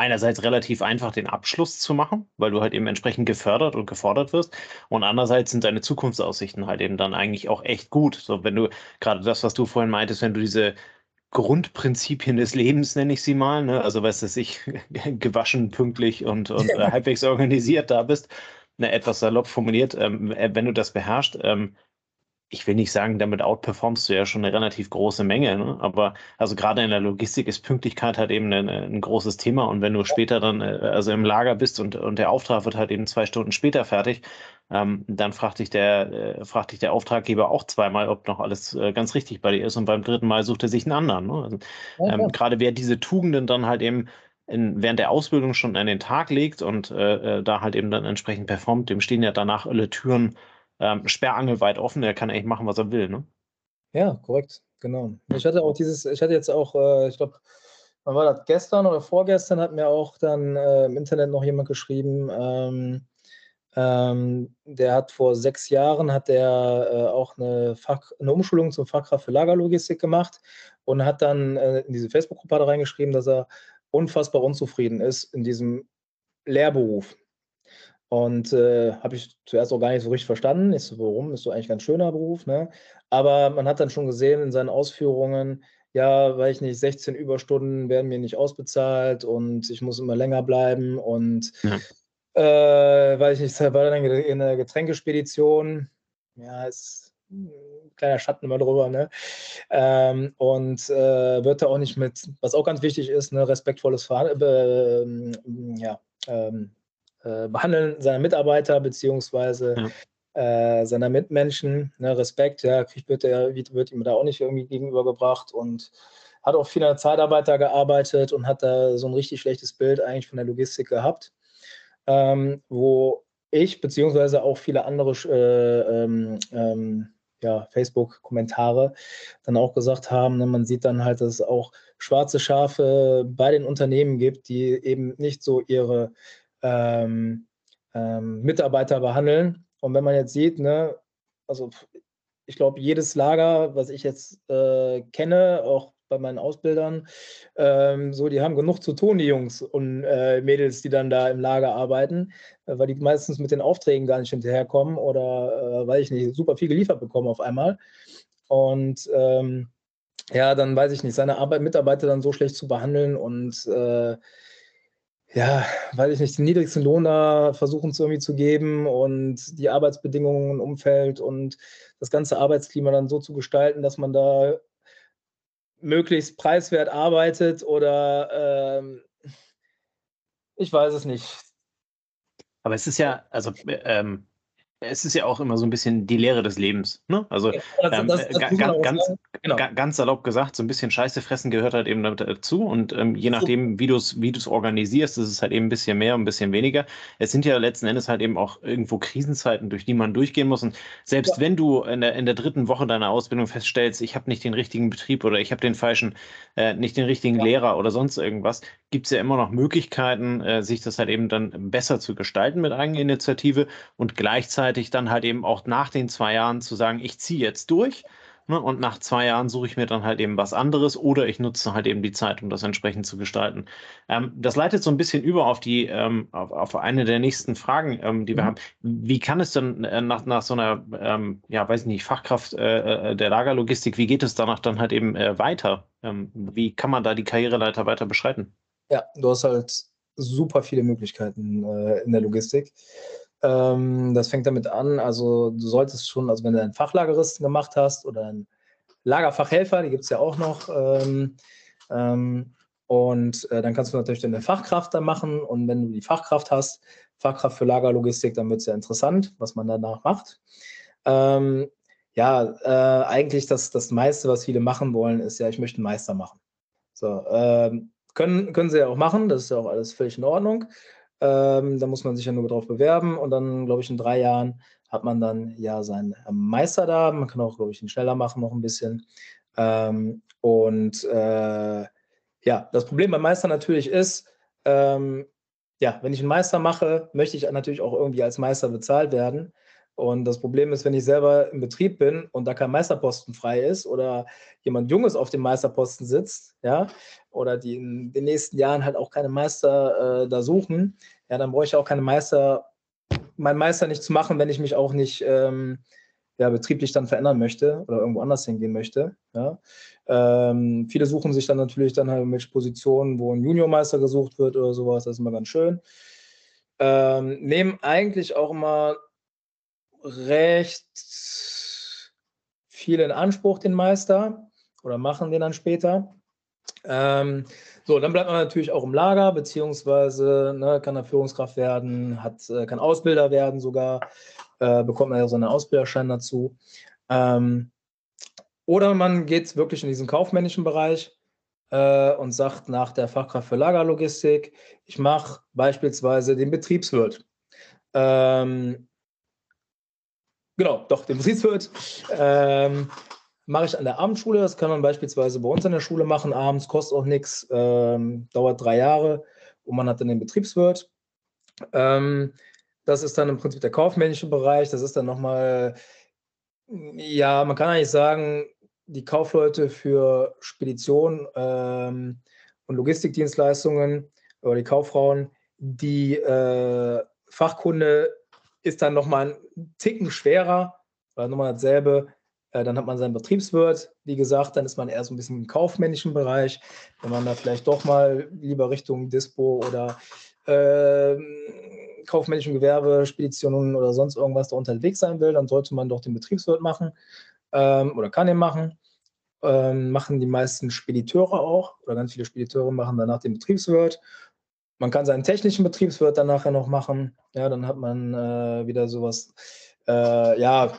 einerseits relativ einfach, den Abschluss zu machen, weil du halt eben entsprechend gefördert und gefordert wirst. Und andererseits sind deine Zukunftsaussichten halt eben dann eigentlich auch echt gut. So, wenn du gerade das, was du vorhin meintest, wenn du diese Grundprinzipien des Lebens, nenne ich sie mal, ne? also weißt du, ich [LAUGHS] gewaschen, pünktlich und, und äh, halbwegs organisiert da bist, ne, etwas salopp formuliert, ähm, äh, wenn du das beherrschst, ähm, ich will nicht sagen, damit outperformst du ja schon eine relativ große Menge, ne? aber also gerade in der Logistik ist Pünktlichkeit halt eben ein, ein großes Thema und wenn du später dann äh, also im Lager bist und, und der Auftrag wird halt eben zwei Stunden später fertig, ähm, dann fragt dich, der, äh, fragt dich der Auftraggeber auch zweimal, ob noch alles äh, ganz richtig bei dir ist und beim dritten Mal sucht er sich einen anderen. Ne? Also, ähm, gerade wer diese Tugenden dann halt eben in, während der Ausbildung schon an den Tag legt und äh, äh, da halt eben dann entsprechend performt, dem stehen ja danach alle Türen ähm, sperrangelweit offen, er kann eigentlich machen, was er will, ne? Ja, korrekt, genau. Ich hatte auch dieses, ich hatte jetzt auch, äh, ich glaube, wann war das? Gestern oder vorgestern hat mir auch dann äh, im Internet noch jemand geschrieben, ähm, ähm, der hat vor sechs Jahren hat der äh, auch eine, Fach, eine Umschulung zum Fachkraft für Lagerlogistik gemacht und hat dann äh, in diese Facebook-Gruppe reingeschrieben, dass er unfassbar unzufrieden ist in diesem Lehrberuf. Und äh, habe ich zuerst auch gar nicht so richtig verstanden. Ich so, warum? Ist so eigentlich ein ganz schöner Beruf, ne? Aber man hat dann schon gesehen in seinen Ausführungen, ja, weil ich nicht, 16 Überstunden werden mir nicht ausbezahlt und ich muss immer länger bleiben und ja. äh, weil ich nicht, war dann in der Getränkespedition, ja, ist ein kleiner Schatten immer drüber, ne? Ähm, und äh, wird da auch nicht mit, was auch ganz wichtig ist, ne, respektvolles Verhandeln, äh, ja, ähm, äh, Behandeln seiner Mitarbeiter beziehungsweise ja. äh, seiner Mitmenschen. Ne, Respekt, ja, kriegt wird, der, wird ihm da auch nicht irgendwie gegenübergebracht und hat auch viel als Zeitarbeiter gearbeitet und hat da so ein richtig schlechtes Bild eigentlich von der Logistik gehabt, ähm, wo ich beziehungsweise auch viele andere äh, ähm, ähm, ja, Facebook-Kommentare dann auch gesagt haben, ne, man sieht dann halt, dass es auch schwarze Schafe bei den Unternehmen gibt, die eben nicht so ihre ähm, ähm, Mitarbeiter behandeln. Und wenn man jetzt sieht, ne, also ich glaube, jedes Lager, was ich jetzt äh, kenne, auch bei meinen Ausbildern, ähm, so, die haben genug zu tun, die Jungs und äh, Mädels, die dann da im Lager arbeiten, äh, weil die meistens mit den Aufträgen gar nicht hinterherkommen oder äh, weil ich nicht super viel geliefert bekomme auf einmal. Und ähm, ja, dann weiß ich nicht, seine Arbeit, Mitarbeiter dann so schlecht zu behandeln und äh, ja, weiß ich nicht, den niedrigsten Lohn da versuchen zu irgendwie zu geben und die Arbeitsbedingungen, Umfeld und das ganze Arbeitsklima dann so zu gestalten, dass man da möglichst preiswert arbeitet oder ähm, ich weiß es nicht. Aber es ist ja, also ähm, es ist ja auch immer so ein bisschen die Lehre des Lebens. Ne? Also ähm, das, das, das ganz, ganz, genau. ganz salopp gesagt, so ein bisschen Scheiße fressen gehört halt eben dazu. Und ähm, je nachdem, wie du es wie organisierst, ist es halt eben ein bisschen mehr und ein bisschen weniger. Es sind ja letzten Endes halt eben auch irgendwo Krisenzeiten, durch die man durchgehen muss. Und selbst ja. wenn du in der, in der dritten Woche deiner Ausbildung feststellst, ich habe nicht den richtigen Betrieb oder ich habe den falschen, äh, nicht den richtigen ja. Lehrer oder sonst irgendwas, gibt es ja immer noch Möglichkeiten, äh, sich das halt eben dann besser zu gestalten mit Eigeninitiative und gleichzeitig gleichzeitig dann halt eben auch nach den zwei Jahren zu sagen, ich ziehe jetzt durch. Ne, und nach zwei Jahren suche ich mir dann halt eben was anderes oder ich nutze halt eben die Zeit, um das entsprechend zu gestalten. Ähm, das leitet so ein bisschen über auf die, ähm, auf, auf, eine der nächsten Fragen, ähm, die wir mhm. haben. Wie kann es denn äh, nach, nach so einer, ähm, ja, weiß ich nicht, Fachkraft äh, äh, der Lagerlogistik, wie geht es danach dann halt eben äh, weiter? Ähm, wie kann man da die Karriereleiter weiter beschreiten? Ja, du hast halt super viele Möglichkeiten äh, in der Logistik. Ähm, das fängt damit an, also du solltest schon, also wenn du einen Fachlageristen gemacht hast oder einen Lagerfachhelfer, die gibt es ja auch noch, ähm, ähm, und äh, dann kannst du natürlich deine Fachkraft dann machen und wenn du die Fachkraft hast, Fachkraft für Lagerlogistik, dann wird es ja interessant, was man danach macht. Ähm, ja, äh, eigentlich das, das meiste, was viele machen wollen, ist ja, ich möchte einen Meister machen. So, ähm, können, können sie ja auch machen, das ist ja auch alles völlig in Ordnung. Ähm, da muss man sich ja nur darauf bewerben und dann, glaube ich, in drei Jahren hat man dann ja seinen Meister da. Man kann auch, glaube ich, ihn schneller machen, noch ein bisschen. Ähm, und äh, ja, das Problem beim Meister natürlich ist, ähm, ja, wenn ich einen Meister mache, möchte ich natürlich auch irgendwie als Meister bezahlt werden. Und das Problem ist, wenn ich selber im Betrieb bin und da kein Meisterposten frei ist oder jemand Junges auf dem Meisterposten sitzt, ja, oder die in den nächsten Jahren halt auch keine Meister äh, da suchen, ja, dann brauche ich auch keine Meister, meinen Meister nicht zu machen, wenn ich mich auch nicht ähm, ja, betrieblich dann verändern möchte oder irgendwo anders hingehen möchte. Ja. Ähm, viele suchen sich dann natürlich dann halt mit Positionen, wo ein Juniormeister gesucht wird oder sowas, das ist immer ganz schön. Ähm, nehmen eigentlich auch immer recht viel in Anspruch, den Meister, oder machen den dann später. Ähm, so, dann bleibt man natürlich auch im Lager, beziehungsweise ne, kann er Führungskraft werden, hat, äh, kann Ausbilder werden sogar, äh, bekommt man ja so einen Ausbilderschein dazu. Ähm, oder man geht wirklich in diesen kaufmännischen Bereich äh, und sagt nach der Fachkraft für Lagerlogistik, ich mache beispielsweise den Betriebswirt. Ähm, Genau, doch, den Betriebswirt. Ähm, mache ich an der Abendschule. Das kann man beispielsweise bei uns an der Schule machen. Abends kostet auch nichts, ähm, dauert drei Jahre und man hat dann den Betriebswirt. Ähm, das ist dann im Prinzip der kaufmännische Bereich. Das ist dann nochmal, ja, man kann eigentlich sagen, die Kaufleute für Spedition ähm, und Logistikdienstleistungen oder die Kauffrauen, die äh, Fachkunde ist dann nochmal ein Ticken schwerer, oder nochmal dasselbe. Äh, dann hat man seinen Betriebswirt, wie gesagt, dann ist man eher so ein bisschen im kaufmännischen Bereich. Wenn man da vielleicht doch mal lieber Richtung Dispo oder äh, kaufmännischen Gewerbe, Speditionen oder sonst irgendwas da unterwegs sein will, dann sollte man doch den Betriebswirt machen ähm, oder kann ihn machen. Ähm, machen die meisten Spediteure auch oder ganz viele Spediteure machen danach den Betriebswirt man kann seinen technischen Betriebswirt dann nachher noch machen. Ja, dann hat man äh, wieder sowas. Äh, ja,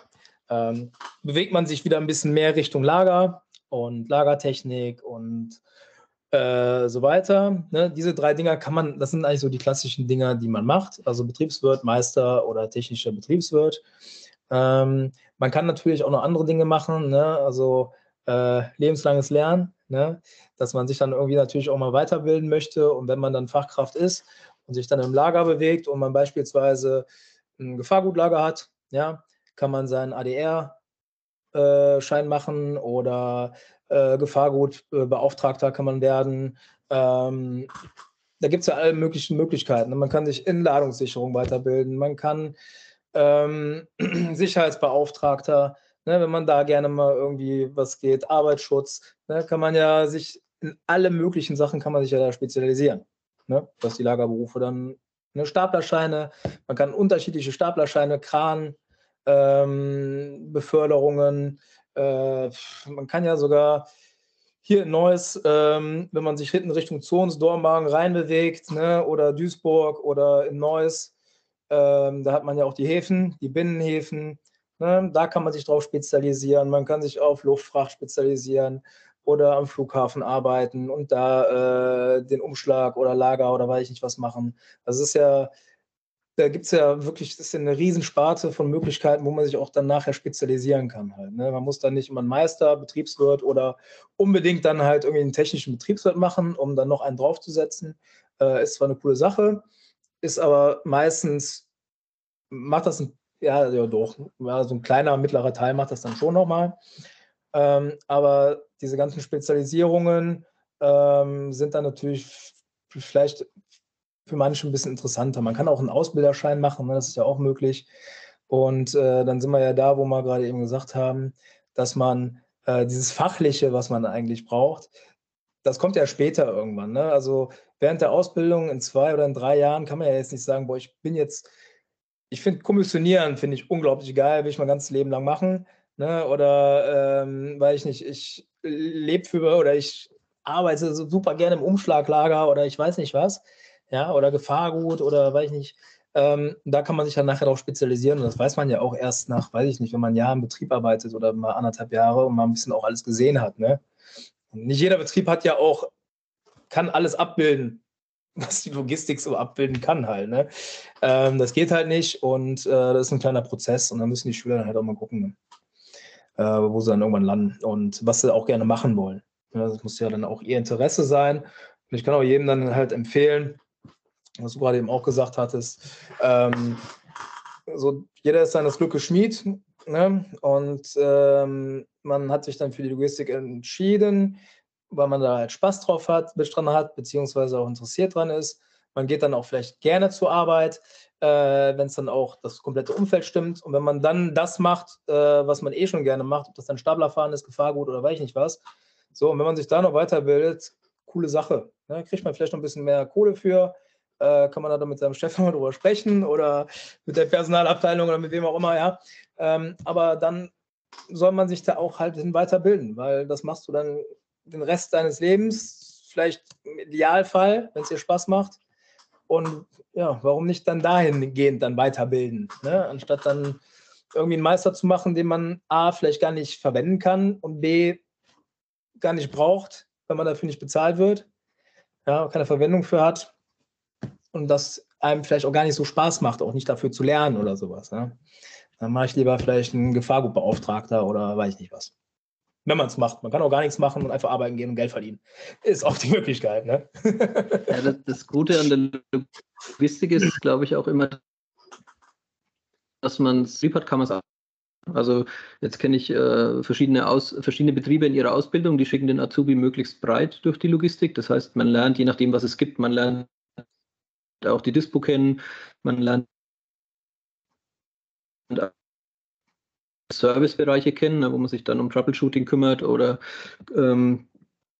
ähm, bewegt man sich wieder ein bisschen mehr Richtung Lager und Lagertechnik und äh, so weiter. Ne? Diese drei Dinger kann man, das sind eigentlich so die klassischen Dinger, die man macht. Also Betriebswirt, Meister oder technischer Betriebswirt. Ähm, man kann natürlich auch noch andere Dinge machen, ne? also äh, lebenslanges Lernen ne? dass man sich dann irgendwie natürlich auch mal weiterbilden möchte. Und wenn man dann Fachkraft ist und sich dann im Lager bewegt und man beispielsweise ein Gefahrgutlager hat, ja, kann man seinen ADR-Schein äh, machen oder äh, Gefahrgutbeauftragter kann man werden. Ähm, da gibt es ja alle möglichen Möglichkeiten. Man kann sich in Ladungssicherung weiterbilden, man kann ähm, [CLEARS THROAT] Sicherheitsbeauftragter Ne, wenn man da gerne mal irgendwie was geht, Arbeitsschutz, ne, kann man ja sich in alle möglichen Sachen kann man sich ja da spezialisieren. Ne, was die Lagerberufe dann, ne, Staplerscheine, man kann unterschiedliche Staplerscheine, Kran, ähm, Beförderungen, äh, man kann ja sogar hier in Neuss, ähm, wenn man sich hinten Richtung Zons, Dormagen reinbewegt, ne, oder Duisburg oder in Neuss, ähm, da hat man ja auch die Häfen, die Binnenhäfen. Ne, da kann man sich drauf spezialisieren. Man kann sich auf Luftfracht spezialisieren oder am Flughafen arbeiten und da äh, den Umschlag oder Lager oder weiß ich nicht was machen. Es ist ja, da gibt es ja wirklich, das ist eine Riesensparte von Möglichkeiten, wo man sich auch dann nachher spezialisieren kann halt. Ne? Man muss dann nicht immer einen Meister, Betriebswirt oder unbedingt dann halt irgendwie einen technischen Betriebswirt machen, um dann noch einen draufzusetzen. Äh, ist zwar eine coole Sache, ist aber meistens, macht das ein, ja, ja doch, ja, so ein kleiner, mittlerer Teil macht das dann schon nochmal. Ähm, aber diese ganzen Spezialisierungen ähm, sind dann natürlich vielleicht für manche ein bisschen interessanter. Man kann auch einen Ausbilderschein machen, ne? das ist ja auch möglich. Und äh, dann sind wir ja da, wo wir gerade eben gesagt haben, dass man äh, dieses Fachliche, was man eigentlich braucht, das kommt ja später irgendwann. Ne? Also während der Ausbildung in zwei oder in drei Jahren kann man ja jetzt nicht sagen, boah, ich bin jetzt, ich finde Kommissionieren, finde ich unglaublich geil, will ich mein ganzes Leben lang machen. Ne? Oder ähm, weil ich nicht, ich lebe für oder ich arbeite super gerne im Umschlaglager oder ich weiß nicht was, ja, oder Gefahrgut oder weiß ich nicht. Ähm, da kann man sich dann nachher darauf spezialisieren und das weiß man ja auch erst nach, weiß ich nicht, wenn man ein Jahr im Betrieb arbeitet oder mal anderthalb Jahre und mal ein bisschen auch alles gesehen hat. Ne? nicht jeder Betrieb hat ja auch, kann alles abbilden, [LAUGHS] was die Logistik so abbilden kann halt. Ne? Ähm, das geht halt nicht und äh, das ist ein kleiner Prozess und dann müssen die Schüler dann halt auch mal gucken. Äh, wo sie dann irgendwann landen und was sie auch gerne machen wollen. Ja, das muss ja dann auch ihr Interesse sein. Und ich kann auch jedem dann halt empfehlen, was du gerade eben auch gesagt hattest, ähm, so jeder ist seines Glückes Schmied ne? und ähm, man hat sich dann für die Logistik entschieden, weil man da halt Spaß drauf hat, dran hat, beziehungsweise auch interessiert dran ist. Man geht dann auch vielleicht gerne zur Arbeit äh, wenn es dann auch das komplette Umfeld stimmt. Und wenn man dann das macht, äh, was man eh schon gerne macht, ob das dann Staplerfahren ist, Gefahrgut oder weiß ich nicht was. So, und wenn man sich da noch weiterbildet, coole Sache. Ne? Kriegt man vielleicht noch ein bisschen mehr Kohle für, äh, kann man da dann mit seinem Chef [LAUGHS] mal drüber sprechen oder mit der Personalabteilung oder mit wem auch immer, ja. Ähm, aber dann soll man sich da auch halt hin weiterbilden, weil das machst du dann den Rest deines Lebens, vielleicht im Idealfall, wenn es dir Spaß macht. Und ja, warum nicht dann dahingehend dann weiterbilden, ne? anstatt dann irgendwie einen Meister zu machen, den man A, vielleicht gar nicht verwenden kann und B, gar nicht braucht, wenn man dafür nicht bezahlt wird, ja, keine Verwendung für hat und das einem vielleicht auch gar nicht so Spaß macht, auch nicht dafür zu lernen oder sowas. Ne? Dann mache ich lieber vielleicht einen Gefahrgutbeauftragter oder weiß ich nicht was wenn man es macht. Man kann auch gar nichts machen und einfach arbeiten gehen und Geld verdienen. Ist auch die Möglichkeit. Ne? ja, das, das Gute an der Logistik ist, glaube ich, auch immer, dass man es lieb kann man es. Also jetzt kenne ich äh, verschiedene, Aus, verschiedene Betriebe in ihrer Ausbildung, die schicken den Azubi möglichst breit durch die Logistik. Das heißt, man lernt, je nachdem, was es gibt, man lernt auch die Dispo kennen, man lernt Servicebereiche kennen, ne, wo man sich dann um Troubleshooting kümmert oder ähm,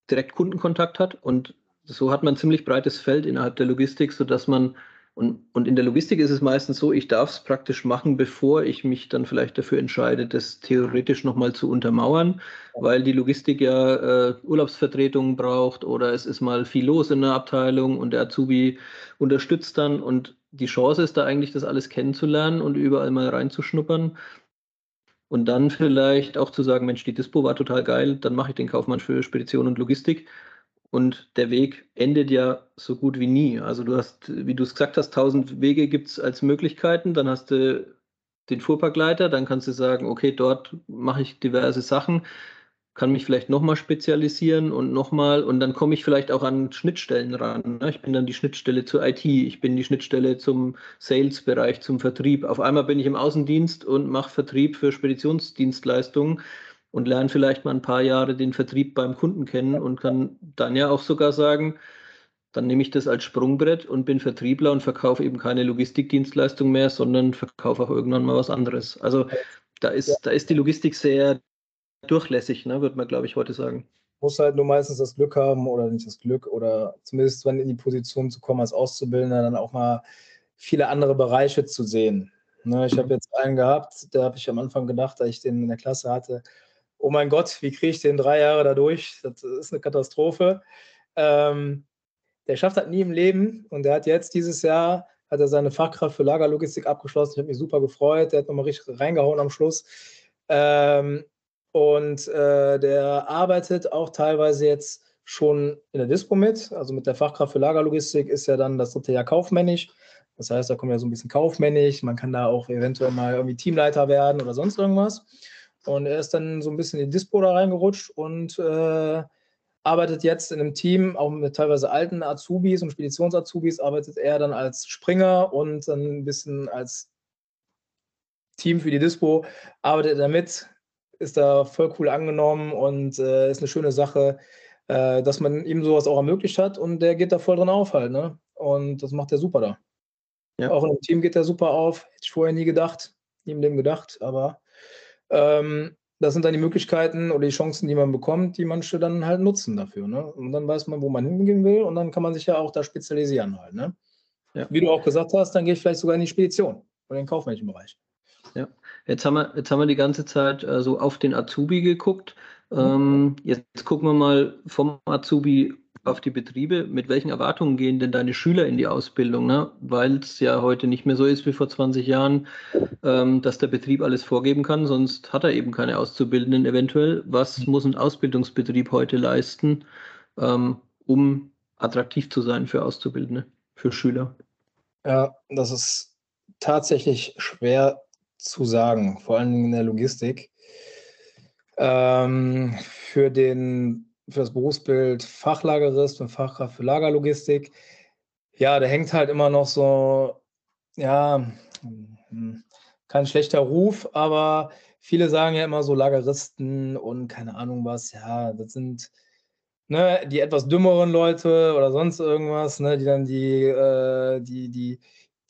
direkt Kundenkontakt hat. Und so hat man ein ziemlich breites Feld innerhalb der Logistik, sodass man, und, und in der Logistik ist es meistens so, ich darf es praktisch machen, bevor ich mich dann vielleicht dafür entscheide, das theoretisch nochmal zu untermauern, weil die Logistik ja äh, Urlaubsvertretungen braucht oder es ist mal viel los in der Abteilung und der Azubi unterstützt dann und die Chance ist da eigentlich, das alles kennenzulernen und überall mal reinzuschnuppern. Und dann vielleicht auch zu sagen, Mensch, die Dispo war total geil, dann mache ich den Kaufmann für Spedition und Logistik. Und der Weg endet ja so gut wie nie. Also du hast, wie du es gesagt hast, tausend Wege gibt es als Möglichkeiten. Dann hast du den Fuhrparkleiter, dann kannst du sagen, okay, dort mache ich diverse Sachen kann mich vielleicht nochmal spezialisieren und nochmal und dann komme ich vielleicht auch an Schnittstellen ran. Ne? Ich bin dann die Schnittstelle zur IT, ich bin die Schnittstelle zum Sales-Bereich, zum Vertrieb. Auf einmal bin ich im Außendienst und mache Vertrieb für Speditionsdienstleistungen und lerne vielleicht mal ein paar Jahre den Vertrieb beim Kunden kennen und kann dann ja auch sogar sagen, dann nehme ich das als Sprungbrett und bin Vertriebler und verkaufe eben keine Logistikdienstleistung mehr, sondern verkaufe auch irgendwann mal was anderes. Also da ist, ja. da ist die Logistik sehr durchlässig, ne, würde man, glaube ich, heute sagen. Muss halt nur meistens das Glück haben oder nicht das Glück oder zumindest wenn in die Position zu kommen als Auszubildender, dann auch mal viele andere Bereiche zu sehen. Ne, ich habe jetzt einen gehabt, da habe ich am Anfang gedacht, da ich den in der Klasse hatte, oh mein Gott, wie kriege ich den drei Jahre da durch? Das ist eine Katastrophe. Ähm, der schafft das nie im Leben und der hat jetzt dieses Jahr hat er seine Fachkraft für Lagerlogistik abgeschlossen. Ich habe mich super gefreut. Der hat nochmal richtig reingehauen am Schluss. Ähm, und äh, der arbeitet auch teilweise jetzt schon in der Dispo mit. Also mit der Fachkraft für Lagerlogistik ist ja dann das dritte Jahr kaufmännisch. Das heißt, da kommt ja so ein bisschen kaufmännisch. Man kann da auch eventuell mal irgendwie Teamleiter werden oder sonst irgendwas. Und er ist dann so ein bisschen in die Dispo da reingerutscht und äh, arbeitet jetzt in einem Team, auch mit teilweise alten Azubis und Speditions-Azubis, arbeitet er dann als Springer und dann ein bisschen als Team für die Dispo, arbeitet er mit, ist da voll cool angenommen und äh, ist eine schöne Sache, äh, dass man ihm sowas auch ermöglicht hat und der geht da voll drin auf halt, ne? Und das macht er super da. Ja. Auch in einem Team geht er super auf. Hätte ich vorher nie gedacht, nie im Leben gedacht, aber ähm, das sind dann die Möglichkeiten oder die Chancen, die man bekommt, die manche dann halt nutzen dafür. Ne? Und dann weiß man, wo man hingehen will und dann kann man sich ja auch da spezialisieren halt. Ne? Ja. Wie du auch gesagt hast, dann gehe ich vielleicht sogar in die Spedition oder in den kaufmännischen Bereich. Ja, jetzt haben wir, jetzt haben wir die ganze Zeit äh, so auf den Azubi geguckt. Mhm. Ähm, jetzt gucken wir mal vom Azubi auf die Betriebe, mit welchen Erwartungen gehen denn deine Schüler in die Ausbildung? Ne? Weil es ja heute nicht mehr so ist wie vor 20 Jahren, ähm, dass der Betrieb alles vorgeben kann, sonst hat er eben keine Auszubildenden eventuell. Was mhm. muss ein Ausbildungsbetrieb heute leisten, ähm, um attraktiv zu sein für Auszubildende, für Schüler? Ja, das ist tatsächlich schwer zu sagen, vor allem in der Logistik. Ähm, für den für das Berufsbild Fachlagerist und Fachkraft für Lagerlogistik. Ja, der hängt halt immer noch so, ja, kein schlechter Ruf, aber viele sagen ja immer so Lageristen und keine Ahnung was, ja, das sind ne, die etwas dümmeren Leute oder sonst irgendwas, ne, die dann die, äh, die, die,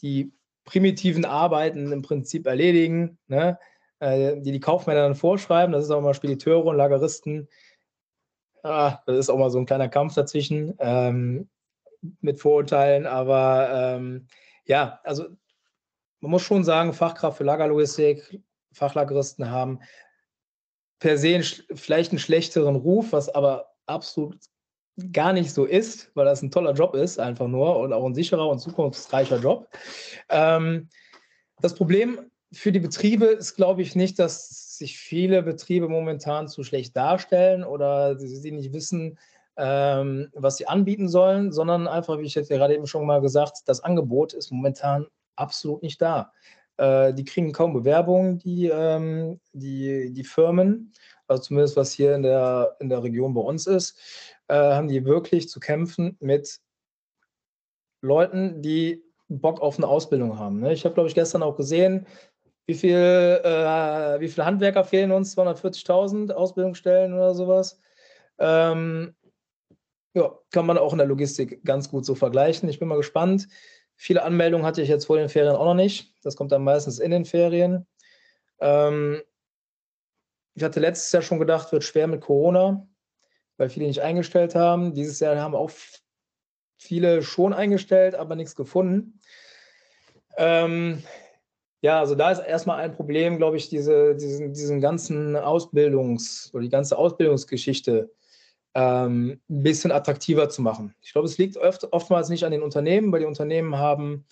die primitiven Arbeiten im Prinzip erledigen, ne, äh, die die Kaufmänner dann vorschreiben. Das ist auch mal Spediteure und Lageristen ah, das ist auch mal so ein kleiner Kampf dazwischen ähm, mit Vorurteilen. Aber ähm, ja, also man muss schon sagen, Fachkraft für Lagerlogistik, Fachlageristen haben per se einen, vielleicht einen schlechteren Ruf, was aber absolut gar nicht so ist, weil das ein toller Job ist, einfach nur und auch ein sicherer und zukunftsreicher Job. Ähm, das Problem für die Betriebe ist, glaube ich, nicht, dass sich viele Betriebe momentan zu schlecht darstellen oder sie nicht wissen, ähm, was sie anbieten sollen, sondern einfach, wie ich jetzt gerade eben schon mal gesagt, das Angebot ist momentan absolut nicht da. Äh, die kriegen kaum Bewerbungen, die, ähm, die, die Firmen, also zumindest was hier in der, in der Region bei uns ist, äh, haben die wirklich zu kämpfen mit Leuten, die Bock auf eine Ausbildung haben. Ne? Ich habe, glaube ich, gestern auch gesehen, wie, viel, äh, wie viele Handwerker fehlen uns? 240.000 Ausbildungsstellen oder sowas. Ähm, ja, kann man auch in der Logistik ganz gut so vergleichen. Ich bin mal gespannt. Viele Anmeldungen hatte ich jetzt vor den Ferien auch noch nicht. Das kommt dann meistens in den Ferien. Ähm, ich hatte letztes Jahr schon gedacht, wird schwer mit Corona, weil viele nicht eingestellt haben. Dieses Jahr haben auch viele schon eingestellt, aber nichts gefunden. Ähm, ja, also da ist erstmal ein Problem, glaube ich, diese, diesen, diesen ganzen Ausbildungs- oder die ganze Ausbildungsgeschichte ähm, ein bisschen attraktiver zu machen. Ich glaube, es liegt oft, oftmals nicht an den Unternehmen, weil die Unternehmen haben,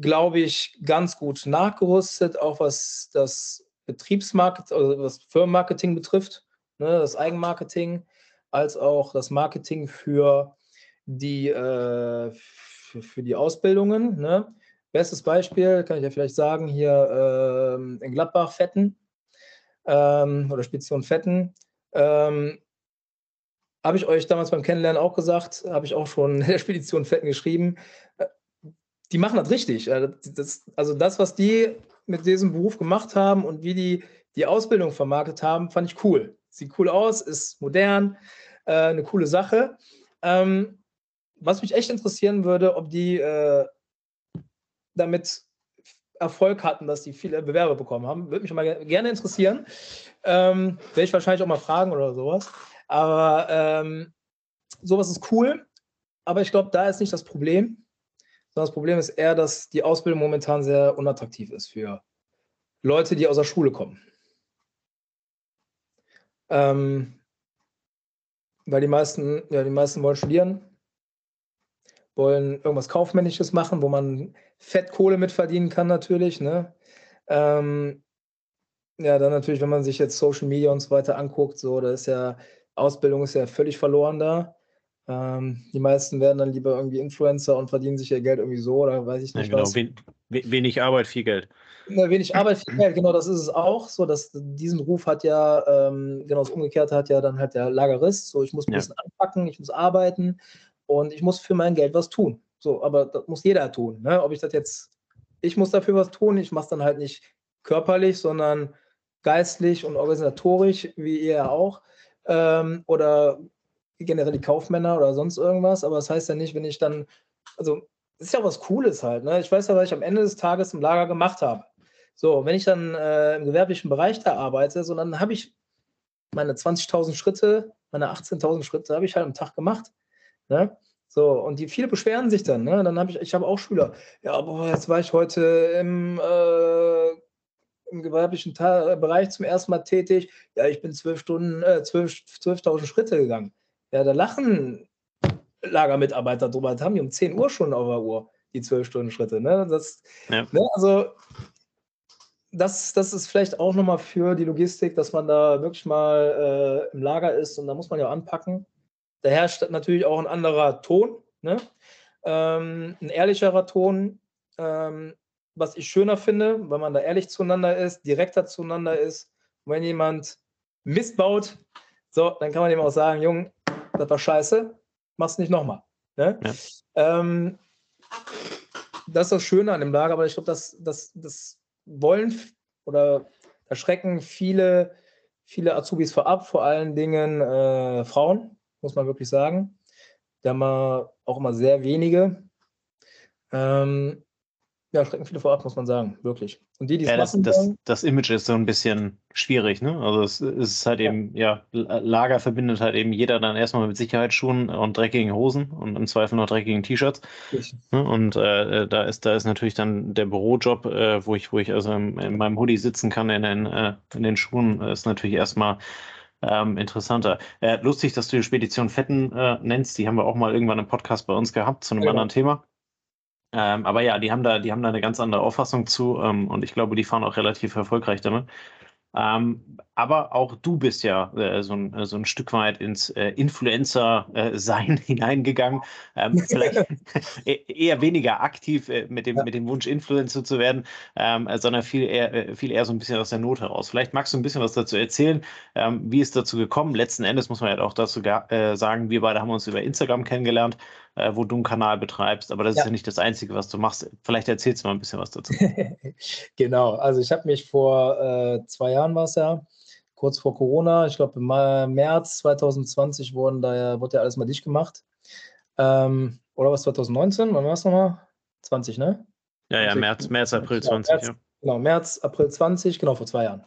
glaube ich, ganz gut nachgerüstet, auch was das Betriebsmarketing, also was Firmenmarketing betrifft, ne, das Eigenmarketing, als auch das Marketing für die, äh, für, für die Ausbildungen. Ne? Bestes Beispiel kann ich ja vielleicht sagen, hier ähm, in Gladbach Fetten ähm, oder Spedition Fetten. Ähm, habe ich euch damals beim Kennenlernen auch gesagt, habe ich auch schon in der Spedition Fetten geschrieben. Äh, die machen das richtig. Das, also das, was die mit diesem Beruf gemacht haben und wie die die Ausbildung vermarktet haben, fand ich cool. Sieht cool aus, ist modern, äh, eine coole Sache. Ähm, was mich echt interessieren würde, ob die äh, damit Erfolg hatten, dass die viele Bewerber bekommen haben. Würde mich mal gerne interessieren. Ähm, Werde ich wahrscheinlich auch mal fragen oder sowas. Aber ähm, sowas ist cool. Aber ich glaube, da ist nicht das Problem. Sondern das Problem ist eher, dass die Ausbildung momentan sehr unattraktiv ist für Leute, die aus der Schule kommen. Ähm, weil die meisten, ja, die meisten wollen studieren, wollen irgendwas Kaufmännisches machen, wo man Fettkohle mit verdienen kann, natürlich. Ne? Ähm, ja, dann natürlich, wenn man sich jetzt Social Media und so weiter anguckt, so, da ist ja, Ausbildung ist ja völlig verloren da. Ähm, die meisten werden dann lieber irgendwie Influencer und verdienen sich ihr Geld irgendwie so oder weiß ich nicht ja, genau. was. Wen, wenig Arbeit, viel Geld. Ja, wenig Arbeit, viel Geld, genau, das ist es auch. So, dass diesen Ruf hat ja, ähm, genau das Umgekehrte hat ja dann halt der Lagerist. So, ich muss ein ja. bisschen anpacken, ich muss arbeiten und ich muss für mein Geld was tun. So, aber das muss jeder tun. Ne? Ob ich das jetzt, ich muss dafür was tun, ich mache es dann halt nicht körperlich, sondern geistlich und organisatorisch, wie ihr auch. Ähm, oder generell die Kaufmänner oder sonst irgendwas. Aber das heißt ja nicht, wenn ich dann, also ist ja was Cooles halt. Ne? Ich weiß ja, was ich am Ende des Tages im Lager gemacht habe. So, wenn ich dann äh, im gewerblichen Bereich da arbeite, so dann habe ich meine 20.000 Schritte, meine 18.000 Schritte habe ich halt am Tag gemacht. Ne? So, und die viele beschweren sich dann, ne? Dann habe ich, ich habe auch Schüler, ja, aber jetzt war ich heute im äh, im gewerblichen Ta Bereich zum ersten Mal tätig. Ja, ich bin zwölf Stunden, äh, 12.000 12 Schritte gegangen. Ja, da lachen Lagermitarbeiter drüber. Das haben die um 10 Uhr schon auf der Uhr, die zwölf Stunden Schritte. Ne? Das, ja. ne? Also, das, das ist vielleicht auch nochmal für die Logistik, dass man da wirklich mal äh, im Lager ist und da muss man ja anpacken. Da herrscht natürlich auch ein anderer Ton, ne? ähm, ein ehrlicherer Ton. Ähm, was ich schöner finde, weil man da ehrlich zueinander ist, direkter zueinander ist. Und wenn jemand Mist baut, so, dann kann man ihm auch sagen, Junge, das war scheiße, mach's nicht nochmal. Ne? Ja. Ähm, das ist das Schöne an dem Lager, aber ich glaube, das, das, das wollen oder da schrecken viele, viele Azubis vorab, vor allen Dingen äh, Frauen, muss man wirklich sagen. Da haben wir auch immer sehr wenige. Ähm, ja, schrecken viele vorab, muss man sagen, wirklich. Und die, die ja, das, das, das, Image ist so ein bisschen schwierig, ne? Also es, es ist halt ja. eben, ja, Lager verbindet halt eben jeder dann erstmal mit Sicherheitsschuhen und dreckigen Hosen und im Zweifel noch dreckigen T-Shirts. Ne? Und äh, da ist, da ist natürlich dann der Bürojob, äh, wo ich, wo ich also in, in, meinem Hoodie sitzen kann, in den, äh, in den Schuhen, ist natürlich erstmal ähm, interessanter. Äh, lustig, dass du die Spedition Fetten äh, nennst. Die haben wir auch mal irgendwann im Podcast bei uns gehabt zu einem ja. anderen Thema. Ähm, aber ja, die haben da, die haben da eine ganz andere Auffassung zu ähm, und ich glaube, die fahren auch relativ erfolgreich damit. Ähm, aber auch du bist ja äh, so, ein, äh, so ein Stück weit ins äh, Influencer-Sein [LAUGHS] hineingegangen. Ähm, [LAUGHS] vielleicht e-, eher weniger aktiv äh, mit, dem, ja. mit dem Wunsch, Influencer zu werden, ähm, sondern viel eher, äh, viel eher so ein bisschen aus der Not heraus. Vielleicht magst du ein bisschen was dazu erzählen, ähm, wie ist dazu gekommen. Letzten Endes muss man ja auch dazu äh, sagen, wir beide haben uns über Instagram kennengelernt, wo du einen Kanal betreibst, aber das ja. ist ja nicht das Einzige, was du machst. Vielleicht erzählst du mal ein bisschen was dazu. [LAUGHS] genau, also ich habe mich vor zwei Jahren war es ja, kurz vor Corona, ich glaube im März 2020 wurden da, wurde ja alles mal dicht gemacht. Ähm, oder was 2019? Wann war es nochmal? 20, ne? Ja, ja, März, März April genau, 20, März, ja. Genau, März, April 20, genau, vor zwei Jahren.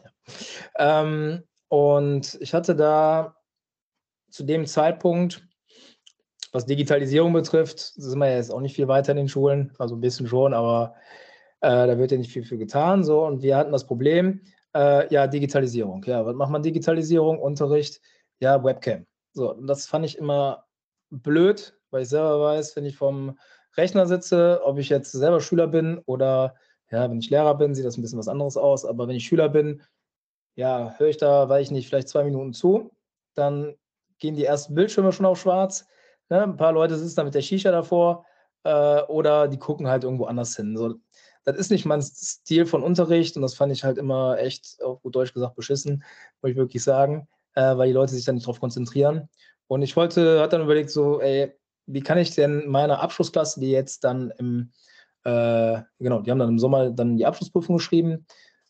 Ja. Ähm, und ich hatte da zu dem Zeitpunkt, was Digitalisierung betrifft, sind wir jetzt auch nicht viel weiter in den Schulen, also ein bisschen schon, aber äh, da wird ja nicht viel für getan. So, und wir hatten das Problem, äh, ja, Digitalisierung. Ja, was macht man Digitalisierung? Unterricht, ja, Webcam. So, und das fand ich immer blöd, weil ich selber weiß, wenn ich vom Rechner sitze, ob ich jetzt selber Schüler bin oder ja, wenn ich Lehrer bin, sieht das ein bisschen was anderes aus. Aber wenn ich Schüler bin, ja, höre ich da, weiß ich nicht, vielleicht zwei Minuten zu, dann gehen die ersten Bildschirme schon auf schwarz. Ne? Ein paar Leute sitzen da mit der Shisha davor äh, oder die gucken halt irgendwo anders hin. So, das ist nicht mein Stil von Unterricht und das fand ich halt immer echt, auf gut Deutsch gesagt, beschissen, muss ich wirklich sagen, äh, weil die Leute sich dann nicht darauf konzentrieren. Und ich wollte, hat dann überlegt, so, ey, wie kann ich denn meine Abschlussklasse, die jetzt dann im, äh, genau, die haben dann im Sommer dann die Abschlussprüfung geschrieben,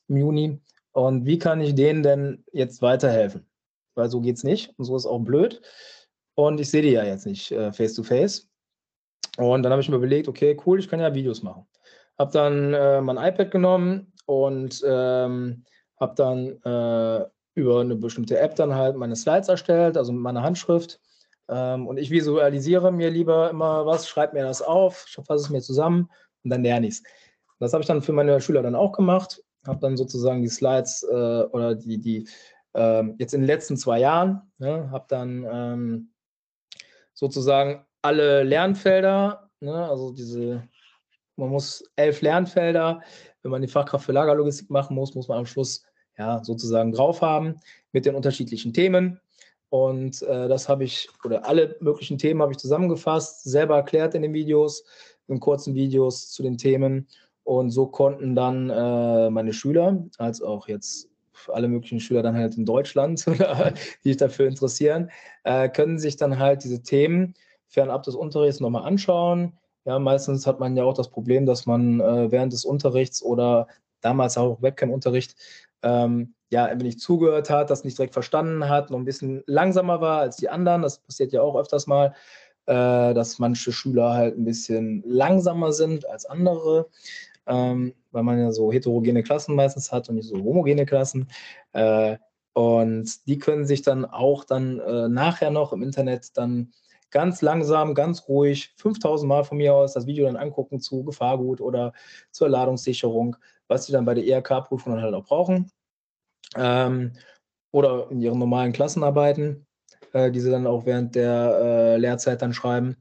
im Juni, und wie kann ich denen denn jetzt weiterhelfen? Weil so geht es nicht und so ist auch blöd. Und ich sehe die ja jetzt nicht äh, face to face. Und dann habe ich mir überlegt, okay, cool, ich kann ja Videos machen. Habe dann äh, mein iPad genommen und ähm, habe dann äh, über eine bestimmte App dann halt meine Slides erstellt, also mit meiner Handschrift. Ähm, und ich visualisiere mir lieber immer was, schreibe mir das auf, fasse es mir zusammen und dann lerne ich es. Das habe ich dann für meine Schüler dann auch gemacht, habe dann sozusagen die Slides äh, oder die, die ähm, jetzt in den letzten zwei Jahren. Ne, habe dann ähm, sozusagen alle Lernfelder, ne, also diese, man muss elf Lernfelder, wenn man die Fachkraft für Lagerlogistik machen muss, muss man am Schluss ja sozusagen drauf haben mit den unterschiedlichen Themen. Und äh, das habe ich, oder alle möglichen Themen habe ich zusammengefasst, selber erklärt in den Videos, in kurzen Videos zu den Themen. Und so konnten dann äh, meine Schüler, als auch jetzt alle möglichen Schüler dann halt in Deutschland, [LAUGHS] die sich dafür interessieren, äh, können sich dann halt diese Themen fernab des Unterrichts nochmal anschauen. Ja, meistens hat man ja auch das Problem, dass man äh, während des Unterrichts oder damals auch Webcam-Unterricht ähm, ja, ein wenig zugehört hat, das nicht direkt verstanden hat, noch ein bisschen langsamer war als die anderen. Das passiert ja auch öfters mal, äh, dass manche Schüler halt ein bisschen langsamer sind als andere, ähm, weil man ja so heterogene Klassen meistens hat und nicht so homogene Klassen. Äh, und die können sich dann auch dann äh, nachher noch im Internet dann ganz langsam, ganz ruhig, 5000 Mal von mir aus das Video dann angucken zu Gefahrgut oder zur Ladungssicherung, was sie dann bei der ERK-Prüfung dann halt auch brauchen ähm, oder in ihren normalen Klassenarbeiten, äh, die sie dann auch während der äh, Lehrzeit dann schreiben.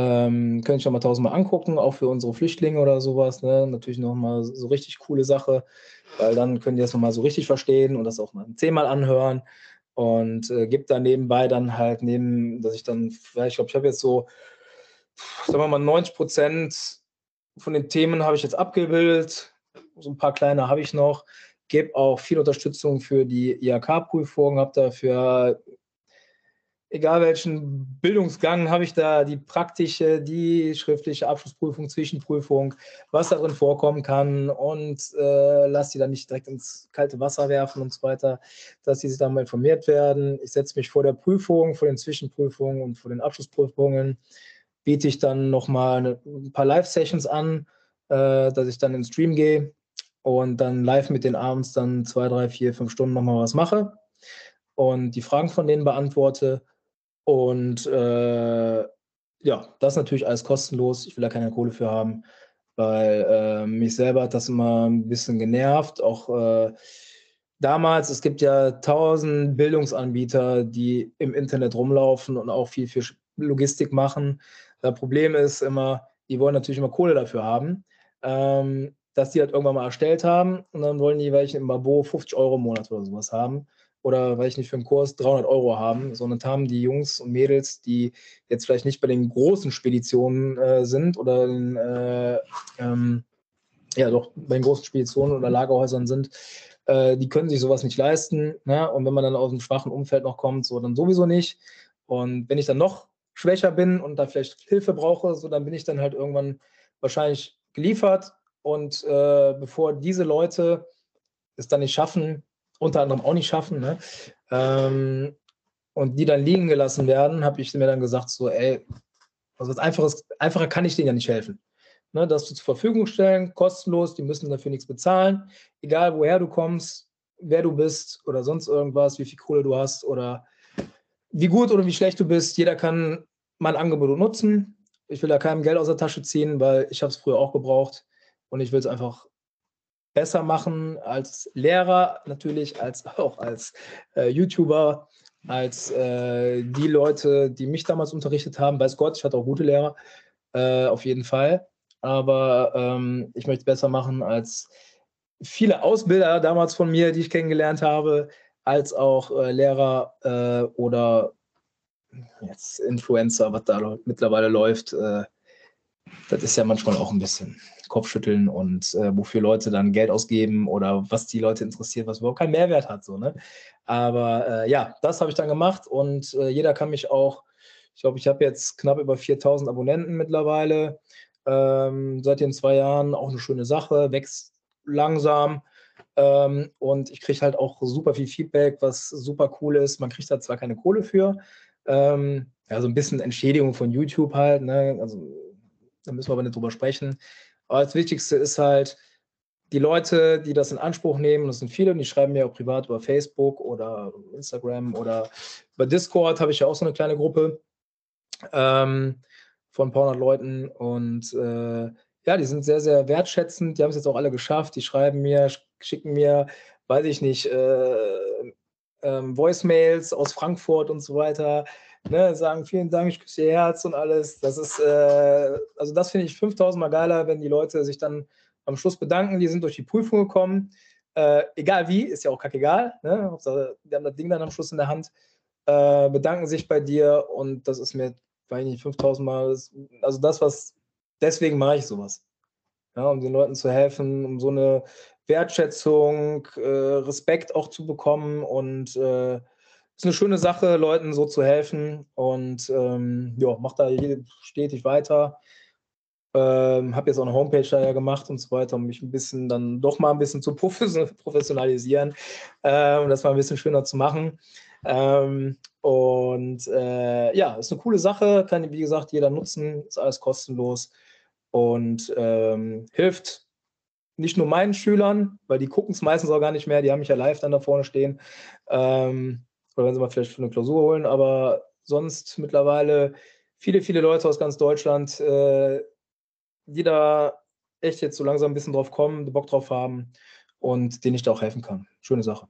Ähm, könnte ich noch mal tausendmal angucken, auch für unsere Flüchtlinge oder sowas. Ne? Natürlich nochmal so richtig coole Sache, weil dann können die das nochmal so richtig verstehen und das auch mal zehnmal anhören. Und äh, gibt da nebenbei dann halt neben, dass ich dann, ich glaube, ich habe jetzt so, sagen wir mal, 90 Prozent von den Themen habe ich jetzt abgebildet. So ein paar kleine habe ich noch gebe auch viel Unterstützung für die IHK-Prüfung, habe dafür, egal welchen Bildungsgang, habe ich da die praktische, die schriftliche Abschlussprüfung, Zwischenprüfung, was darin vorkommen kann und äh, lasse die dann nicht direkt ins kalte Wasser werfen und so weiter, dass die sich dann mal informiert werden. Ich setze mich vor der Prüfung, vor den Zwischenprüfungen und vor den Abschlussprüfungen, biete ich dann nochmal ein paar Live-Sessions an, äh, dass ich dann in den Stream gehe und dann live mit den abends dann zwei, drei, vier, fünf Stunden nochmal was mache und die Fragen von denen beantworte. Und äh, ja, das natürlich alles kostenlos. Ich will da keine Kohle für haben, weil äh, mich selber hat das immer ein bisschen genervt. Auch äh, damals, es gibt ja tausend Bildungsanbieter, die im Internet rumlaufen und auch viel für Logistik machen. Das Problem ist immer, die wollen natürlich immer Kohle dafür haben. Ähm, dass die halt irgendwann mal erstellt haben und dann wollen die welche im Babo 50 Euro im Monat oder sowas haben oder weil ich nicht für einen Kurs 300 Euro haben, sondern haben die Jungs und Mädels, die jetzt vielleicht nicht bei den großen Speditionen äh, sind oder in, äh, ähm, ja doch bei den großen Speditionen oder Lagerhäusern sind, äh, die können sich sowas nicht leisten. Ne? Und wenn man dann aus einem schwachen Umfeld noch kommt, so dann sowieso nicht. Und wenn ich dann noch schwächer bin und da vielleicht Hilfe brauche, so dann bin ich dann halt irgendwann wahrscheinlich geliefert und äh, bevor diese Leute es dann nicht schaffen, unter anderem auch nicht schaffen, ne, ähm, und die dann liegen gelassen werden, habe ich mir dann gesagt, so, ey, also was Einfaches, einfacher kann ich denen ja nicht helfen. Ne, das zur Verfügung stellen, kostenlos, die müssen dafür nichts bezahlen, egal woher du kommst, wer du bist oder sonst irgendwas, wie viel Kohle du hast oder wie gut oder wie schlecht du bist, jeder kann mein Angebot nutzen. Ich will da keinem Geld aus der Tasche ziehen, weil ich habe es früher auch gebraucht. Und ich will es einfach besser machen als Lehrer natürlich, als [LAUGHS] auch als äh, YouTuber, als äh, die Leute, die mich damals unterrichtet haben. Weiß Gott, ich hatte auch gute Lehrer, äh, auf jeden Fall. Aber ähm, ich möchte es besser machen als viele Ausbilder damals von mir, die ich kennengelernt habe, als auch äh, Lehrer äh, oder jetzt Influencer, was da mittlerweile läuft. Äh, das ist ja manchmal auch ein bisschen Kopfschütteln und äh, wofür Leute dann Geld ausgeben oder was die Leute interessiert, was überhaupt keinen Mehrwert hat. So, ne? Aber äh, ja, das habe ich dann gemacht und äh, jeder kann mich auch, ich glaube, ich habe jetzt knapp über 4000 Abonnenten mittlerweile. Ähm, seit den zwei Jahren auch eine schöne Sache, wächst langsam. Ähm, und ich kriege halt auch super viel Feedback, was super cool ist. Man kriegt da zwar keine Kohle für, ähm, ja, so ein bisschen Entschädigung von YouTube halt, ne? Also da müssen wir aber nicht drüber sprechen. Aber das Wichtigste ist halt, die Leute, die das in Anspruch nehmen, das sind viele, und die schreiben mir auch privat über Facebook oder Instagram oder über Discord habe ich ja auch so eine kleine Gruppe ähm, von ein paar hundert Leuten. Und äh, ja, die sind sehr, sehr wertschätzend. Die haben es jetzt auch alle geschafft. Die schreiben mir, schicken mir, weiß ich nicht, äh, ähm, Voicemails aus Frankfurt und so weiter. Ne, sagen vielen Dank, ich küsse ihr Herz und alles. Das ist, äh, also das finde ich 5000 Mal geiler, wenn die Leute sich dann am Schluss bedanken, die sind durch die Prüfung gekommen. Äh, egal wie, ist ja auch kackegal. Ne? Die haben das Ding dann am Schluss in der Hand, äh, bedanken sich bei dir und das ist mir, weiß ich nicht, 5000 Mal, also das, was, deswegen mache ich sowas. Ja, um den Leuten zu helfen, um so eine Wertschätzung, äh, Respekt auch zu bekommen und äh, ist eine schöne Sache, Leuten so zu helfen und ähm, ja, macht da stetig weiter. Ähm, habe jetzt auch eine Homepage daher gemacht und so weiter, um mich ein bisschen dann doch mal ein bisschen zu professionalisieren, äh, das mal ein bisschen schöner zu machen. Ähm, und äh, ja, ist eine coole Sache, kann wie gesagt jeder nutzen, ist alles kostenlos und ähm, hilft nicht nur meinen Schülern, weil die gucken es meistens auch gar nicht mehr, die haben mich ja live dann da vorne stehen. Ähm, oder wenn sie mal vielleicht für eine Klausur holen, aber sonst mittlerweile viele, viele Leute aus ganz Deutschland, äh, die da echt jetzt so langsam ein bisschen drauf kommen, Bock drauf haben und denen ich da auch helfen kann. Schöne Sache.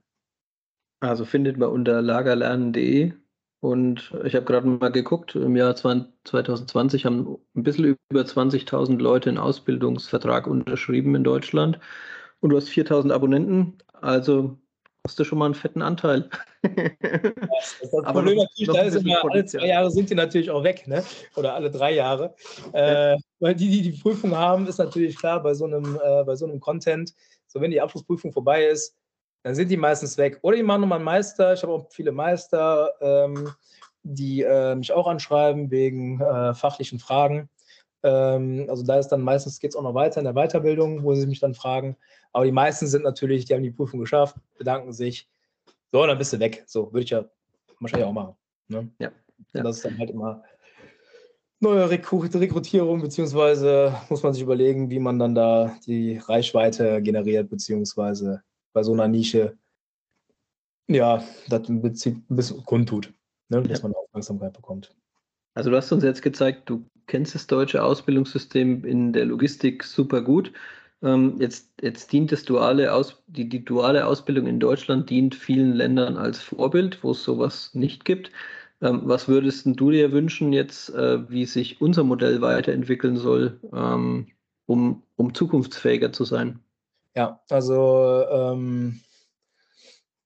Also findet man unter lagerlernen.de und ich habe gerade mal geguckt, im Jahr 2020 haben ein bisschen über 20.000 Leute einen Ausbildungsvertrag unterschrieben in Deutschland und du hast 4.000 Abonnenten, also hast du schon mal einen fetten Anteil. [LAUGHS] Das, das Problem natürlich, da ist immer, alle zwei Jahre sind die natürlich auch weg, ne? oder alle drei Jahre. Ja. Äh, weil die, die die Prüfung haben, ist natürlich klar, bei so einem, äh, bei so einem Content, so wenn die Abschlussprüfung vorbei ist, dann sind die meistens weg. Oder die machen nochmal einen Meister. Ich habe auch viele Meister, ähm, die äh, mich auch anschreiben wegen äh, fachlichen Fragen. Ähm, also da ist dann meistens geht es auch noch weiter in der Weiterbildung, wo sie mich dann fragen. Aber die meisten sind natürlich, die haben die Prüfung geschafft, bedanken sich. So, dann bist du weg. So, würde ich ja wahrscheinlich auch machen. Ne? Ja. ja. das ist dann halt immer neue Rekrutierung, beziehungsweise muss man sich überlegen, wie man dann da die Reichweite generiert, beziehungsweise bei so einer Nische, ja, das ein bisschen kundtut, ne, dass man Aufmerksamkeit bekommt. Also du hast uns jetzt gezeigt, du kennst das deutsche Ausbildungssystem in der Logistik super gut. Ähm, jetzt, jetzt dient das duale Aus, die, die duale Ausbildung in Deutschland dient vielen Ländern als Vorbild, wo es sowas nicht gibt. Ähm, was würdest du dir wünschen jetzt, äh, wie sich unser Modell weiterentwickeln soll, ähm, um, um zukunftsfähiger zu sein? Ja, also ähm,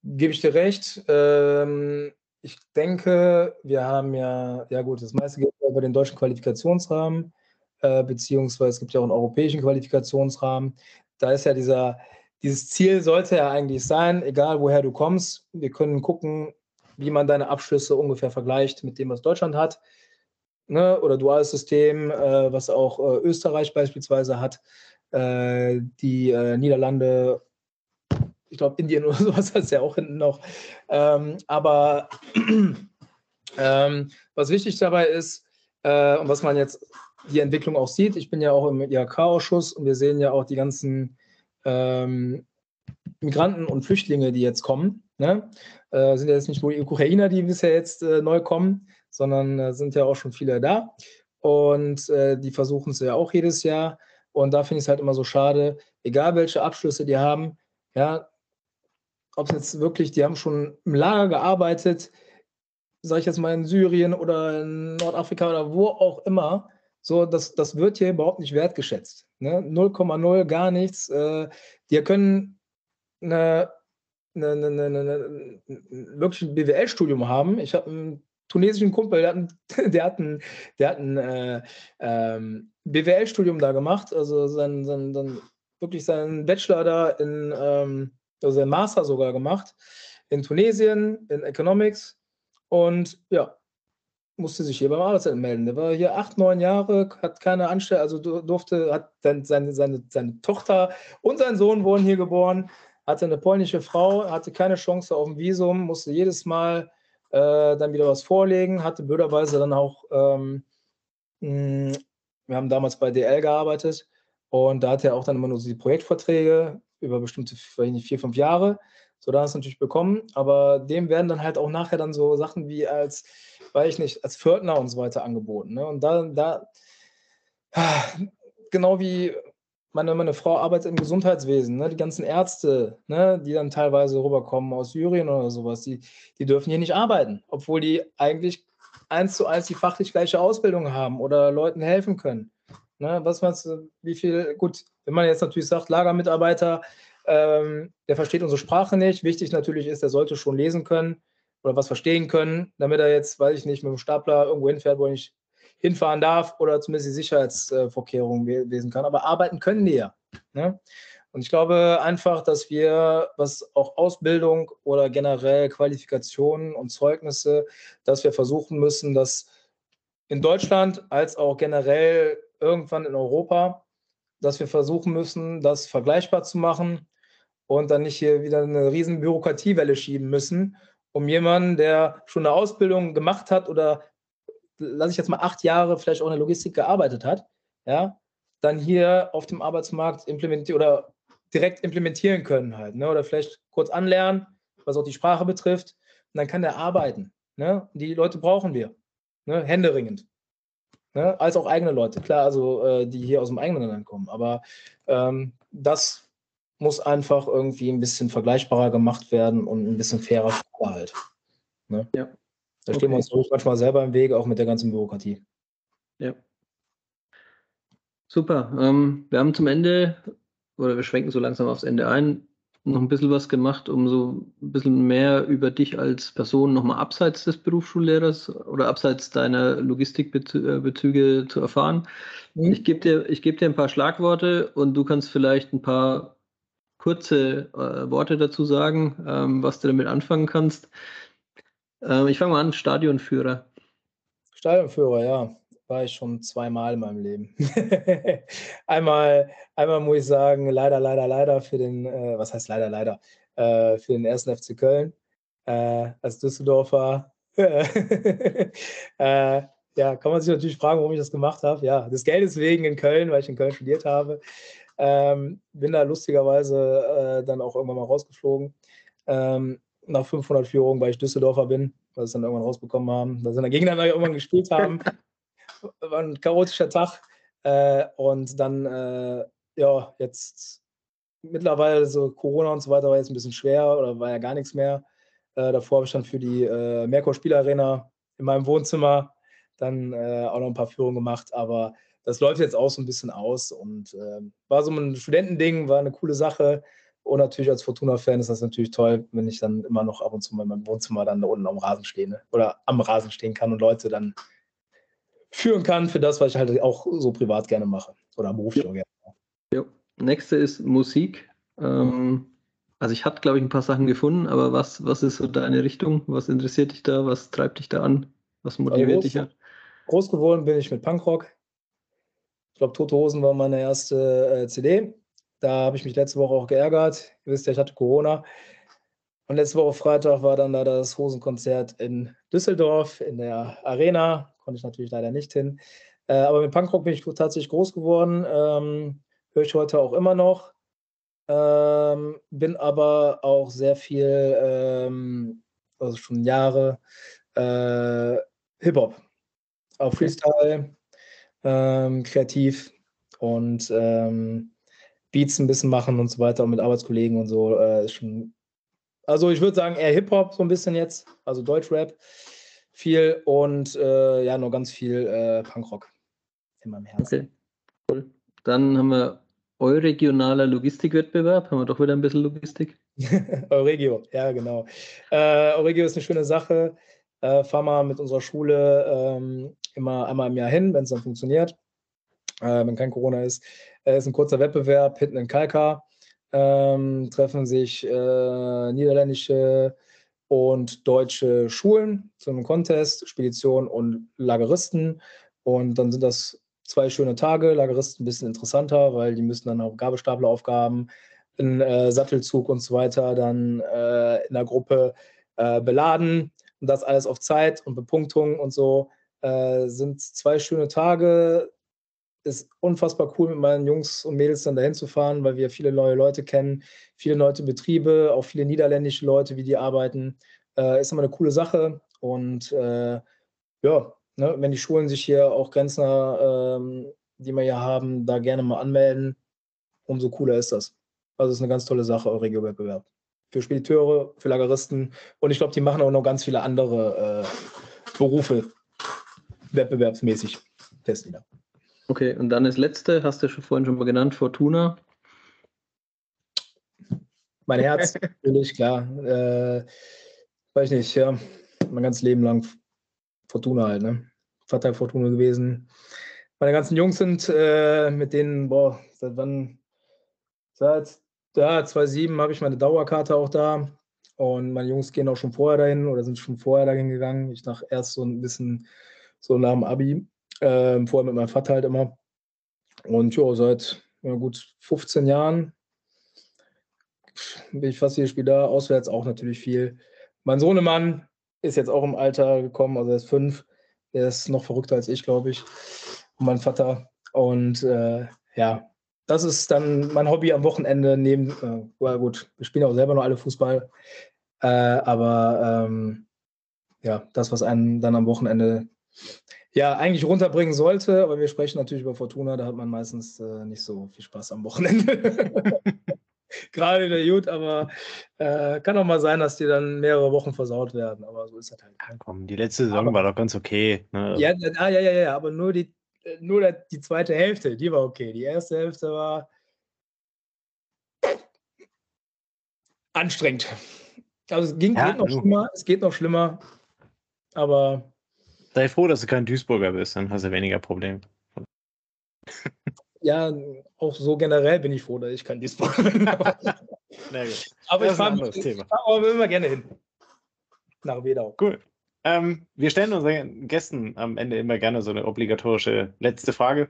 gebe ich dir recht. Ähm, ich denke, wir haben ja, ja gut, das meiste geht über den deutschen Qualifikationsrahmen, äh, beziehungsweise es gibt ja auch einen europäischen Qualifikationsrahmen. Da ist ja dieser, dieses Ziel sollte ja eigentlich sein, egal woher du kommst, wir können gucken, wie man deine Abschlüsse ungefähr vergleicht mit dem, was Deutschland hat. Ne? Oder duales System, äh, was auch äh, Österreich beispielsweise hat äh, die äh, Niederlande, ich glaube Indien oder [LAUGHS] sowas hat es ja auch hinten noch. Ähm, aber [CLEARS THROAT] ähm, was wichtig dabei ist äh, und was man jetzt die Entwicklung auch sieht, ich bin ja auch im IHK-Ausschuss und wir sehen ja auch die ganzen ähm, Migranten und Flüchtlinge, die jetzt kommen. Ne? Äh, sind ja jetzt nicht nur die Ukrainer, die bisher jetzt äh, neu kommen, sondern äh, sind ja auch schon viele da. Und äh, die versuchen es ja auch jedes Jahr. Und da finde ich es halt immer so schade, egal welche Abschlüsse die haben, ja, ob es jetzt wirklich, die haben schon im Lager gearbeitet, sage ich jetzt mal in Syrien oder in Nordafrika oder wo auch immer, so, das, das wird hier überhaupt nicht wertgeschätzt. Ne? 0,0, gar nichts. Äh, die können eine, eine, eine, eine, wirklich ein BWL-Studium haben. Ich habe einen tunesischen Kumpel, der hat ein, [LAUGHS] der hat ein, der hat ein äh, ähm, BWL-Studium da gemacht, also sein, sein, sein, wirklich seinen Bachelor da in, ähm, also seinen Master sogar gemacht, in Tunesien, in Economics und ja, musste sich hier beim Arbeitsamt melden. Der war hier acht, neun Jahre, hat keine Anstellung, also durfte, hat dann seine, seine, seine Tochter und sein Sohn wurden hier geboren, hatte eine polnische Frau, hatte keine Chance auf ein Visum, musste jedes Mal äh, dann wieder was vorlegen, hatte blöderweise dann auch, ähm, mh, wir haben damals bei DL gearbeitet und da hat er auch dann immer nur so die Projektverträge über bestimmte vier, fünf Jahre. So, da hast natürlich bekommen, aber dem werden dann halt auch nachher dann so Sachen wie als, weiß ich nicht, als Pförtner und so weiter angeboten. Ne? Und da, da, genau wie meine, meine Frau arbeitet im Gesundheitswesen, ne? die ganzen Ärzte, ne? die dann teilweise rüberkommen aus Syrien oder sowas, die, die dürfen hier nicht arbeiten, obwohl die eigentlich eins zu eins die fachlich gleiche Ausbildung haben oder Leuten helfen können. Ne? Was meinst du, wie viel, gut, wenn man jetzt natürlich sagt, Lagermitarbeiter, ähm, der versteht unsere Sprache nicht. Wichtig natürlich ist, der sollte schon lesen können oder was verstehen können, damit er jetzt, weiß ich nicht, mit dem Stapler irgendwo hinfährt, wo er nicht hinfahren darf oder zumindest die Sicherheitsvorkehrungen lesen kann. Aber arbeiten können die ja. Ne? Und ich glaube einfach, dass wir, was auch Ausbildung oder generell Qualifikationen und Zeugnisse, dass wir versuchen müssen, dass in Deutschland als auch generell irgendwann in Europa, dass wir versuchen müssen, das vergleichbar zu machen und dann nicht hier wieder eine riesen Bürokratiewelle schieben müssen, um jemanden, der schon eine Ausbildung gemacht hat oder lasse ich jetzt mal acht Jahre vielleicht auch in der Logistik gearbeitet hat, ja, dann hier auf dem Arbeitsmarkt implementieren oder direkt implementieren können halt, ne? Oder vielleicht kurz anlernen, was auch die Sprache betrifft, und dann kann der arbeiten. Ne? Die Leute brauchen wir, ne? händeringend. Ne? Als auch eigene Leute, klar, also äh, die hier aus dem eigenen Land kommen. Aber ähm, das muss einfach irgendwie ein bisschen vergleichbarer gemacht werden und ein bisschen fairer halt. Ne? Ja. Da stehen wir uns manchmal selber im Weg, auch mit der ganzen Bürokratie. Ja. Super. Ähm, wir haben zum Ende, oder wir schwenken so langsam aufs Ende ein, noch ein bisschen was gemacht, um so ein bisschen mehr über dich als Person nochmal abseits des Berufsschullehrers oder abseits deiner Logistikbezüge zu erfahren. Mhm. Ich gebe dir, geb dir ein paar Schlagworte und du kannst vielleicht ein paar kurze äh, Worte dazu sagen, ähm, was du damit anfangen kannst. Ähm, ich fange mal an, Stadionführer. Stadionführer, ja. War ich schon zweimal in meinem Leben. [LAUGHS] einmal, einmal muss ich sagen, leider, leider, leider für den, äh, was heißt leider, leider, äh, für den ersten FC Köln äh, als Düsseldorfer. [LAUGHS] äh, ja, kann man sich natürlich fragen, warum ich das gemacht habe. Ja, des Geldes wegen in Köln, weil ich in Köln studiert habe. Ähm, bin da lustigerweise äh, dann auch irgendwann mal rausgeflogen. Ähm, nach 500 Führungen, weil ich Düsseldorfer bin, weil sie dann irgendwann rausbekommen haben, dass sie dann gegeneinander irgendwann gespielt haben. [LAUGHS] War ein chaotischer Tag. Äh, und dann, äh, ja, jetzt mittlerweile so Corona und so weiter war jetzt ein bisschen schwer oder war ja gar nichts mehr. Äh, davor habe ich dann für die äh, Merkur Spielarena in meinem Wohnzimmer dann äh, auch noch ein paar Führungen gemacht, aber das läuft jetzt auch so ein bisschen aus und äh, war so ein Studentending, war eine coole Sache. Und natürlich als Fortuna-Fan ist das natürlich toll, wenn ich dann immer noch ab und zu mal in meinem Wohnzimmer dann da unten am Rasen stehe ne? oder am Rasen stehen kann und Leute dann führen kann für das, was ich halt auch so privat gerne mache oder beruflich ja. auch gerne mache. Ja. Nächste ist Musik. Ähm, also ich hatte, glaube ich, ein paar Sachen gefunden, aber was, was ist so deine Richtung? Was interessiert dich da? Was treibt dich da an? Was motiviert also groß, dich? Groß geworden bin ich mit Punkrock. Ich glaube, Tote Hosen war meine erste äh, CD. Da habe ich mich letzte Woche auch geärgert. Ihr wisst ja, ich hatte Corona. Und letzte Woche Freitag war dann da das Hosenkonzert in Düsseldorf in der Arena. Konnte ich natürlich leider nicht hin. Äh, aber mit Punkrock bin ich tatsächlich groß geworden. Ähm, Höre ich heute auch immer noch. Ähm, bin aber auch sehr viel, ähm, also schon Jahre, äh, Hip-Hop. Auch Freestyle, ähm, kreativ und ähm, Beats ein bisschen machen und so weiter und mit Arbeitskollegen und so. Äh, schon, also ich würde sagen eher Hip-Hop so ein bisschen jetzt, also Deutschrap viel und äh, ja, nur ganz viel äh, Punkrock in meinem Herzen. Okay, cool. Dann haben wir Euregionaler Logistikwettbewerb. Haben wir doch wieder ein bisschen Logistik. [LAUGHS] Euregio, ja, genau. Äh, Euregio ist eine schöne Sache. Äh, fahren wir mit unserer Schule ähm, immer einmal im Jahr hin, wenn es dann funktioniert, äh, wenn kein Corona ist. Es ist ein kurzer Wettbewerb hinten in Kalkar. Ähm, treffen sich äh, niederländische und deutsche Schulen zu einem Contest, Spedition und Lageristen. Und dann sind das zwei schöne Tage. Lageristen ein bisschen interessanter, weil die müssen dann auch Gabelstapelaufgaben, einen äh, Sattelzug und so weiter dann äh, in der Gruppe äh, beladen. Und das alles auf Zeit und Bepunktung und so. Äh, sind zwei schöne Tage ist unfassbar cool, mit meinen Jungs und Mädels dann dahin zu fahren, weil wir viele neue Leute kennen, viele neue Betriebe, auch viele niederländische Leute, wie die arbeiten. Äh, ist immer eine coole Sache. Und äh, ja, ne, wenn die Schulen sich hier auch Grenzner, ähm, die wir hier haben, da gerne mal anmelden, umso cooler ist das. Also es ist eine ganz tolle Sache, Regio-Wettbewerb. Für Spediteure, für Lageristen und ich glaube, die machen auch noch ganz viele andere äh, Berufe wettbewerbsmäßig Testlieder. Okay, und dann das letzte, hast du schon vorhin schon mal genannt, Fortuna. Mein Herz, [LAUGHS] natürlich, klar. Äh, weiß nicht, ja, mein ganzes Leben lang Fortuna halt, ne? Vater Fortuna gewesen. Meine ganzen Jungs sind äh, mit denen, boah, seit wann? Seit ja, 2007 habe ich meine Dauerkarte auch da. Und meine Jungs gehen auch schon vorher dahin oder sind schon vorher dahin gegangen. Ich nach erst so ein bisschen so nach dem Abi. Äh, vorher mit meinem Vater halt immer. Und ja, seit ja, gut 15 Jahren bin ich fast jedes Spiel da. Auswärts auch natürlich viel. Mein Sohnemann ist jetzt auch im Alter gekommen, also er ist fünf. Der ist noch verrückter als ich, glaube ich. Und mein Vater. Und äh, ja, das ist dann mein Hobby am Wochenende neben, äh, ja gut, wir spielen auch selber noch alle Fußball. Äh, aber ähm, ja, das, was einen dann am Wochenende ja eigentlich runterbringen sollte, aber wir sprechen natürlich über Fortuna, da hat man meistens äh, nicht so viel Spaß am Wochenende. [LAUGHS] Gerade in der Jut, aber äh, kann auch mal sein, dass die dann mehrere Wochen versaut werden, aber so ist das halt. Ja, komm, die letzte Saison aber, war doch ganz okay. Ne? Ja, ja, ja, ja, ja, aber nur die, nur die zweite Hälfte, die war okay. Die erste Hälfte war anstrengend. Also es ging, ja, geht noch schlimmer, es geht noch schlimmer, aber Sei froh, dass du kein Duisburger bist, dann hast du weniger Probleme. Ja, auch so generell bin ich froh, dass ich kein Duisburger bin. [LAUGHS] aber aber ich fahre fahr immer gerne hin. Nach Wedau. Cool. Ähm, wir stellen unseren Gästen am Ende immer gerne so eine obligatorische letzte Frage.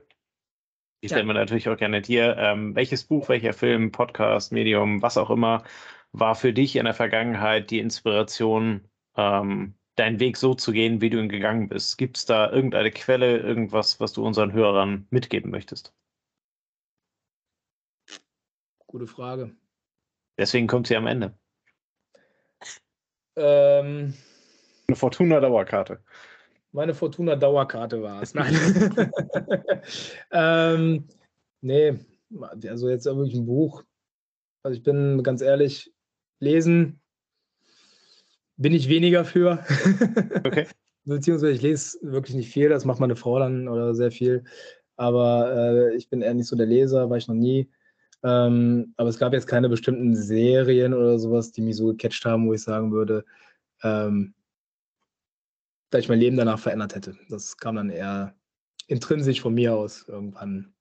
Die stellen ja. wir natürlich auch gerne dir. Ähm, welches Buch, welcher Film, Podcast, Medium, was auch immer, war für dich in der Vergangenheit die Inspiration, ähm, deinen Weg so zu gehen, wie du ihn gegangen bist? Gibt es da irgendeine Quelle, irgendwas, was du unseren Hörern mitgeben möchtest? Gute Frage. Deswegen kommt sie am Ende. Ähm, Eine Fortuna-Dauerkarte. Meine Fortuna-Dauerkarte war es. [LAUGHS] Nein. [LAUGHS] ähm, nee, also jetzt wirklich ein Buch. Also ich bin ganz ehrlich, lesen bin ich weniger für. [LAUGHS] Okay. Beziehungsweise ich lese wirklich nicht viel, das macht meine Frau dann oder sehr viel. Aber äh, ich bin eher nicht so der Leser, war ich noch nie. Ähm, aber es gab jetzt keine bestimmten Serien oder sowas, die mich so gecatcht haben, wo ich sagen würde, ähm, dass ich mein Leben danach verändert hätte. Das kam dann eher intrinsisch von mir aus irgendwann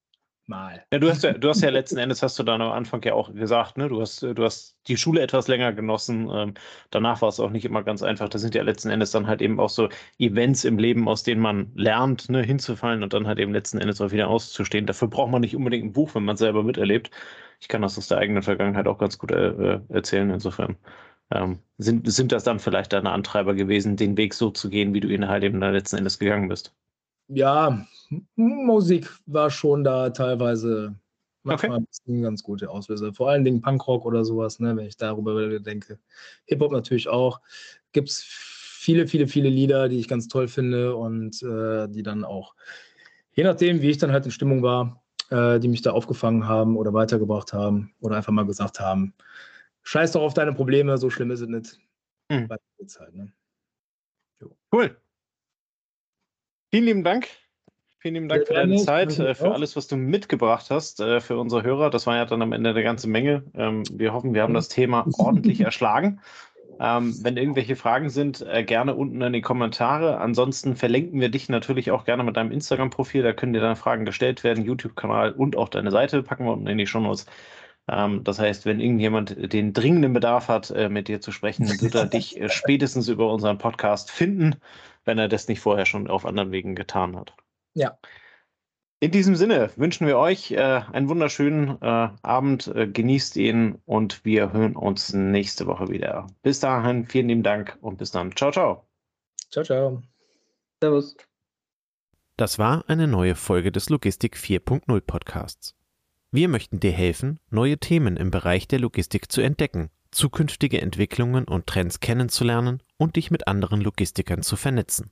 mal. Ja, du hast ja, du hast ja letzten Endes hast du dann am Anfang ja auch gesagt, ne, du hast, du hast die Schule etwas länger genossen. Ähm, danach war es auch nicht immer ganz einfach. Das sind ja letzten Endes dann halt eben auch so Events im Leben, aus denen man lernt, ne, hinzufallen und dann halt eben letzten Endes auch wieder auszustehen. Dafür braucht man nicht unbedingt ein Buch, wenn man selber miterlebt. Ich kann das aus der eigenen Vergangenheit auch ganz gut äh, erzählen. Insofern ähm, sind, sind das dann vielleicht deine Antreiber gewesen, den Weg so zu gehen, wie du ihn halt eben dann letzten Endes gegangen bist ja, Musik war schon da teilweise manchmal okay. ein ganz gute Auslöser. Vor allen Dingen Punkrock oder sowas, ne, wenn ich darüber denke. Hip-Hop natürlich auch. Gibt es viele, viele, viele Lieder, die ich ganz toll finde und äh, die dann auch, je nachdem, wie ich dann halt in Stimmung war, äh, die mich da aufgefangen haben oder weitergebracht haben oder einfach mal gesagt haben, scheiß doch auf deine Probleme, so schlimm ist es nicht. Mhm. Halt, ne? Cool. Vielen lieben Dank. Vielen lieben Dank für deine Zeit, äh, für alles, was du mitgebracht hast äh, für unsere Hörer. Das war ja dann am Ende eine ganze Menge. Ähm, wir hoffen, wir haben das Thema [LAUGHS] ordentlich erschlagen. Ähm, wenn irgendwelche Fragen sind, äh, gerne unten in die Kommentare. Ansonsten verlinken wir dich natürlich auch gerne mit deinem Instagram-Profil. Da können dir deine Fragen gestellt werden, YouTube-Kanal und auch deine Seite packen wir unten in die Shownotes. Ähm, das heißt, wenn irgendjemand den dringenden Bedarf hat, mit dir zu sprechen, wird er dich [LAUGHS] spätestens über unseren Podcast finden wenn er das nicht vorher schon auf anderen Wegen getan hat. Ja. In diesem Sinne wünschen wir euch äh, einen wunderschönen äh, Abend, äh, genießt ihn und wir hören uns nächste Woche wieder. Bis dahin, vielen lieben Dank und bis dann. Ciao, ciao. Ciao, ciao. Servus. Das war eine neue Folge des Logistik 4.0 Podcasts. Wir möchten dir helfen, neue Themen im Bereich der Logistik zu entdecken zukünftige Entwicklungen und Trends kennenzulernen und dich mit anderen Logistikern zu vernetzen.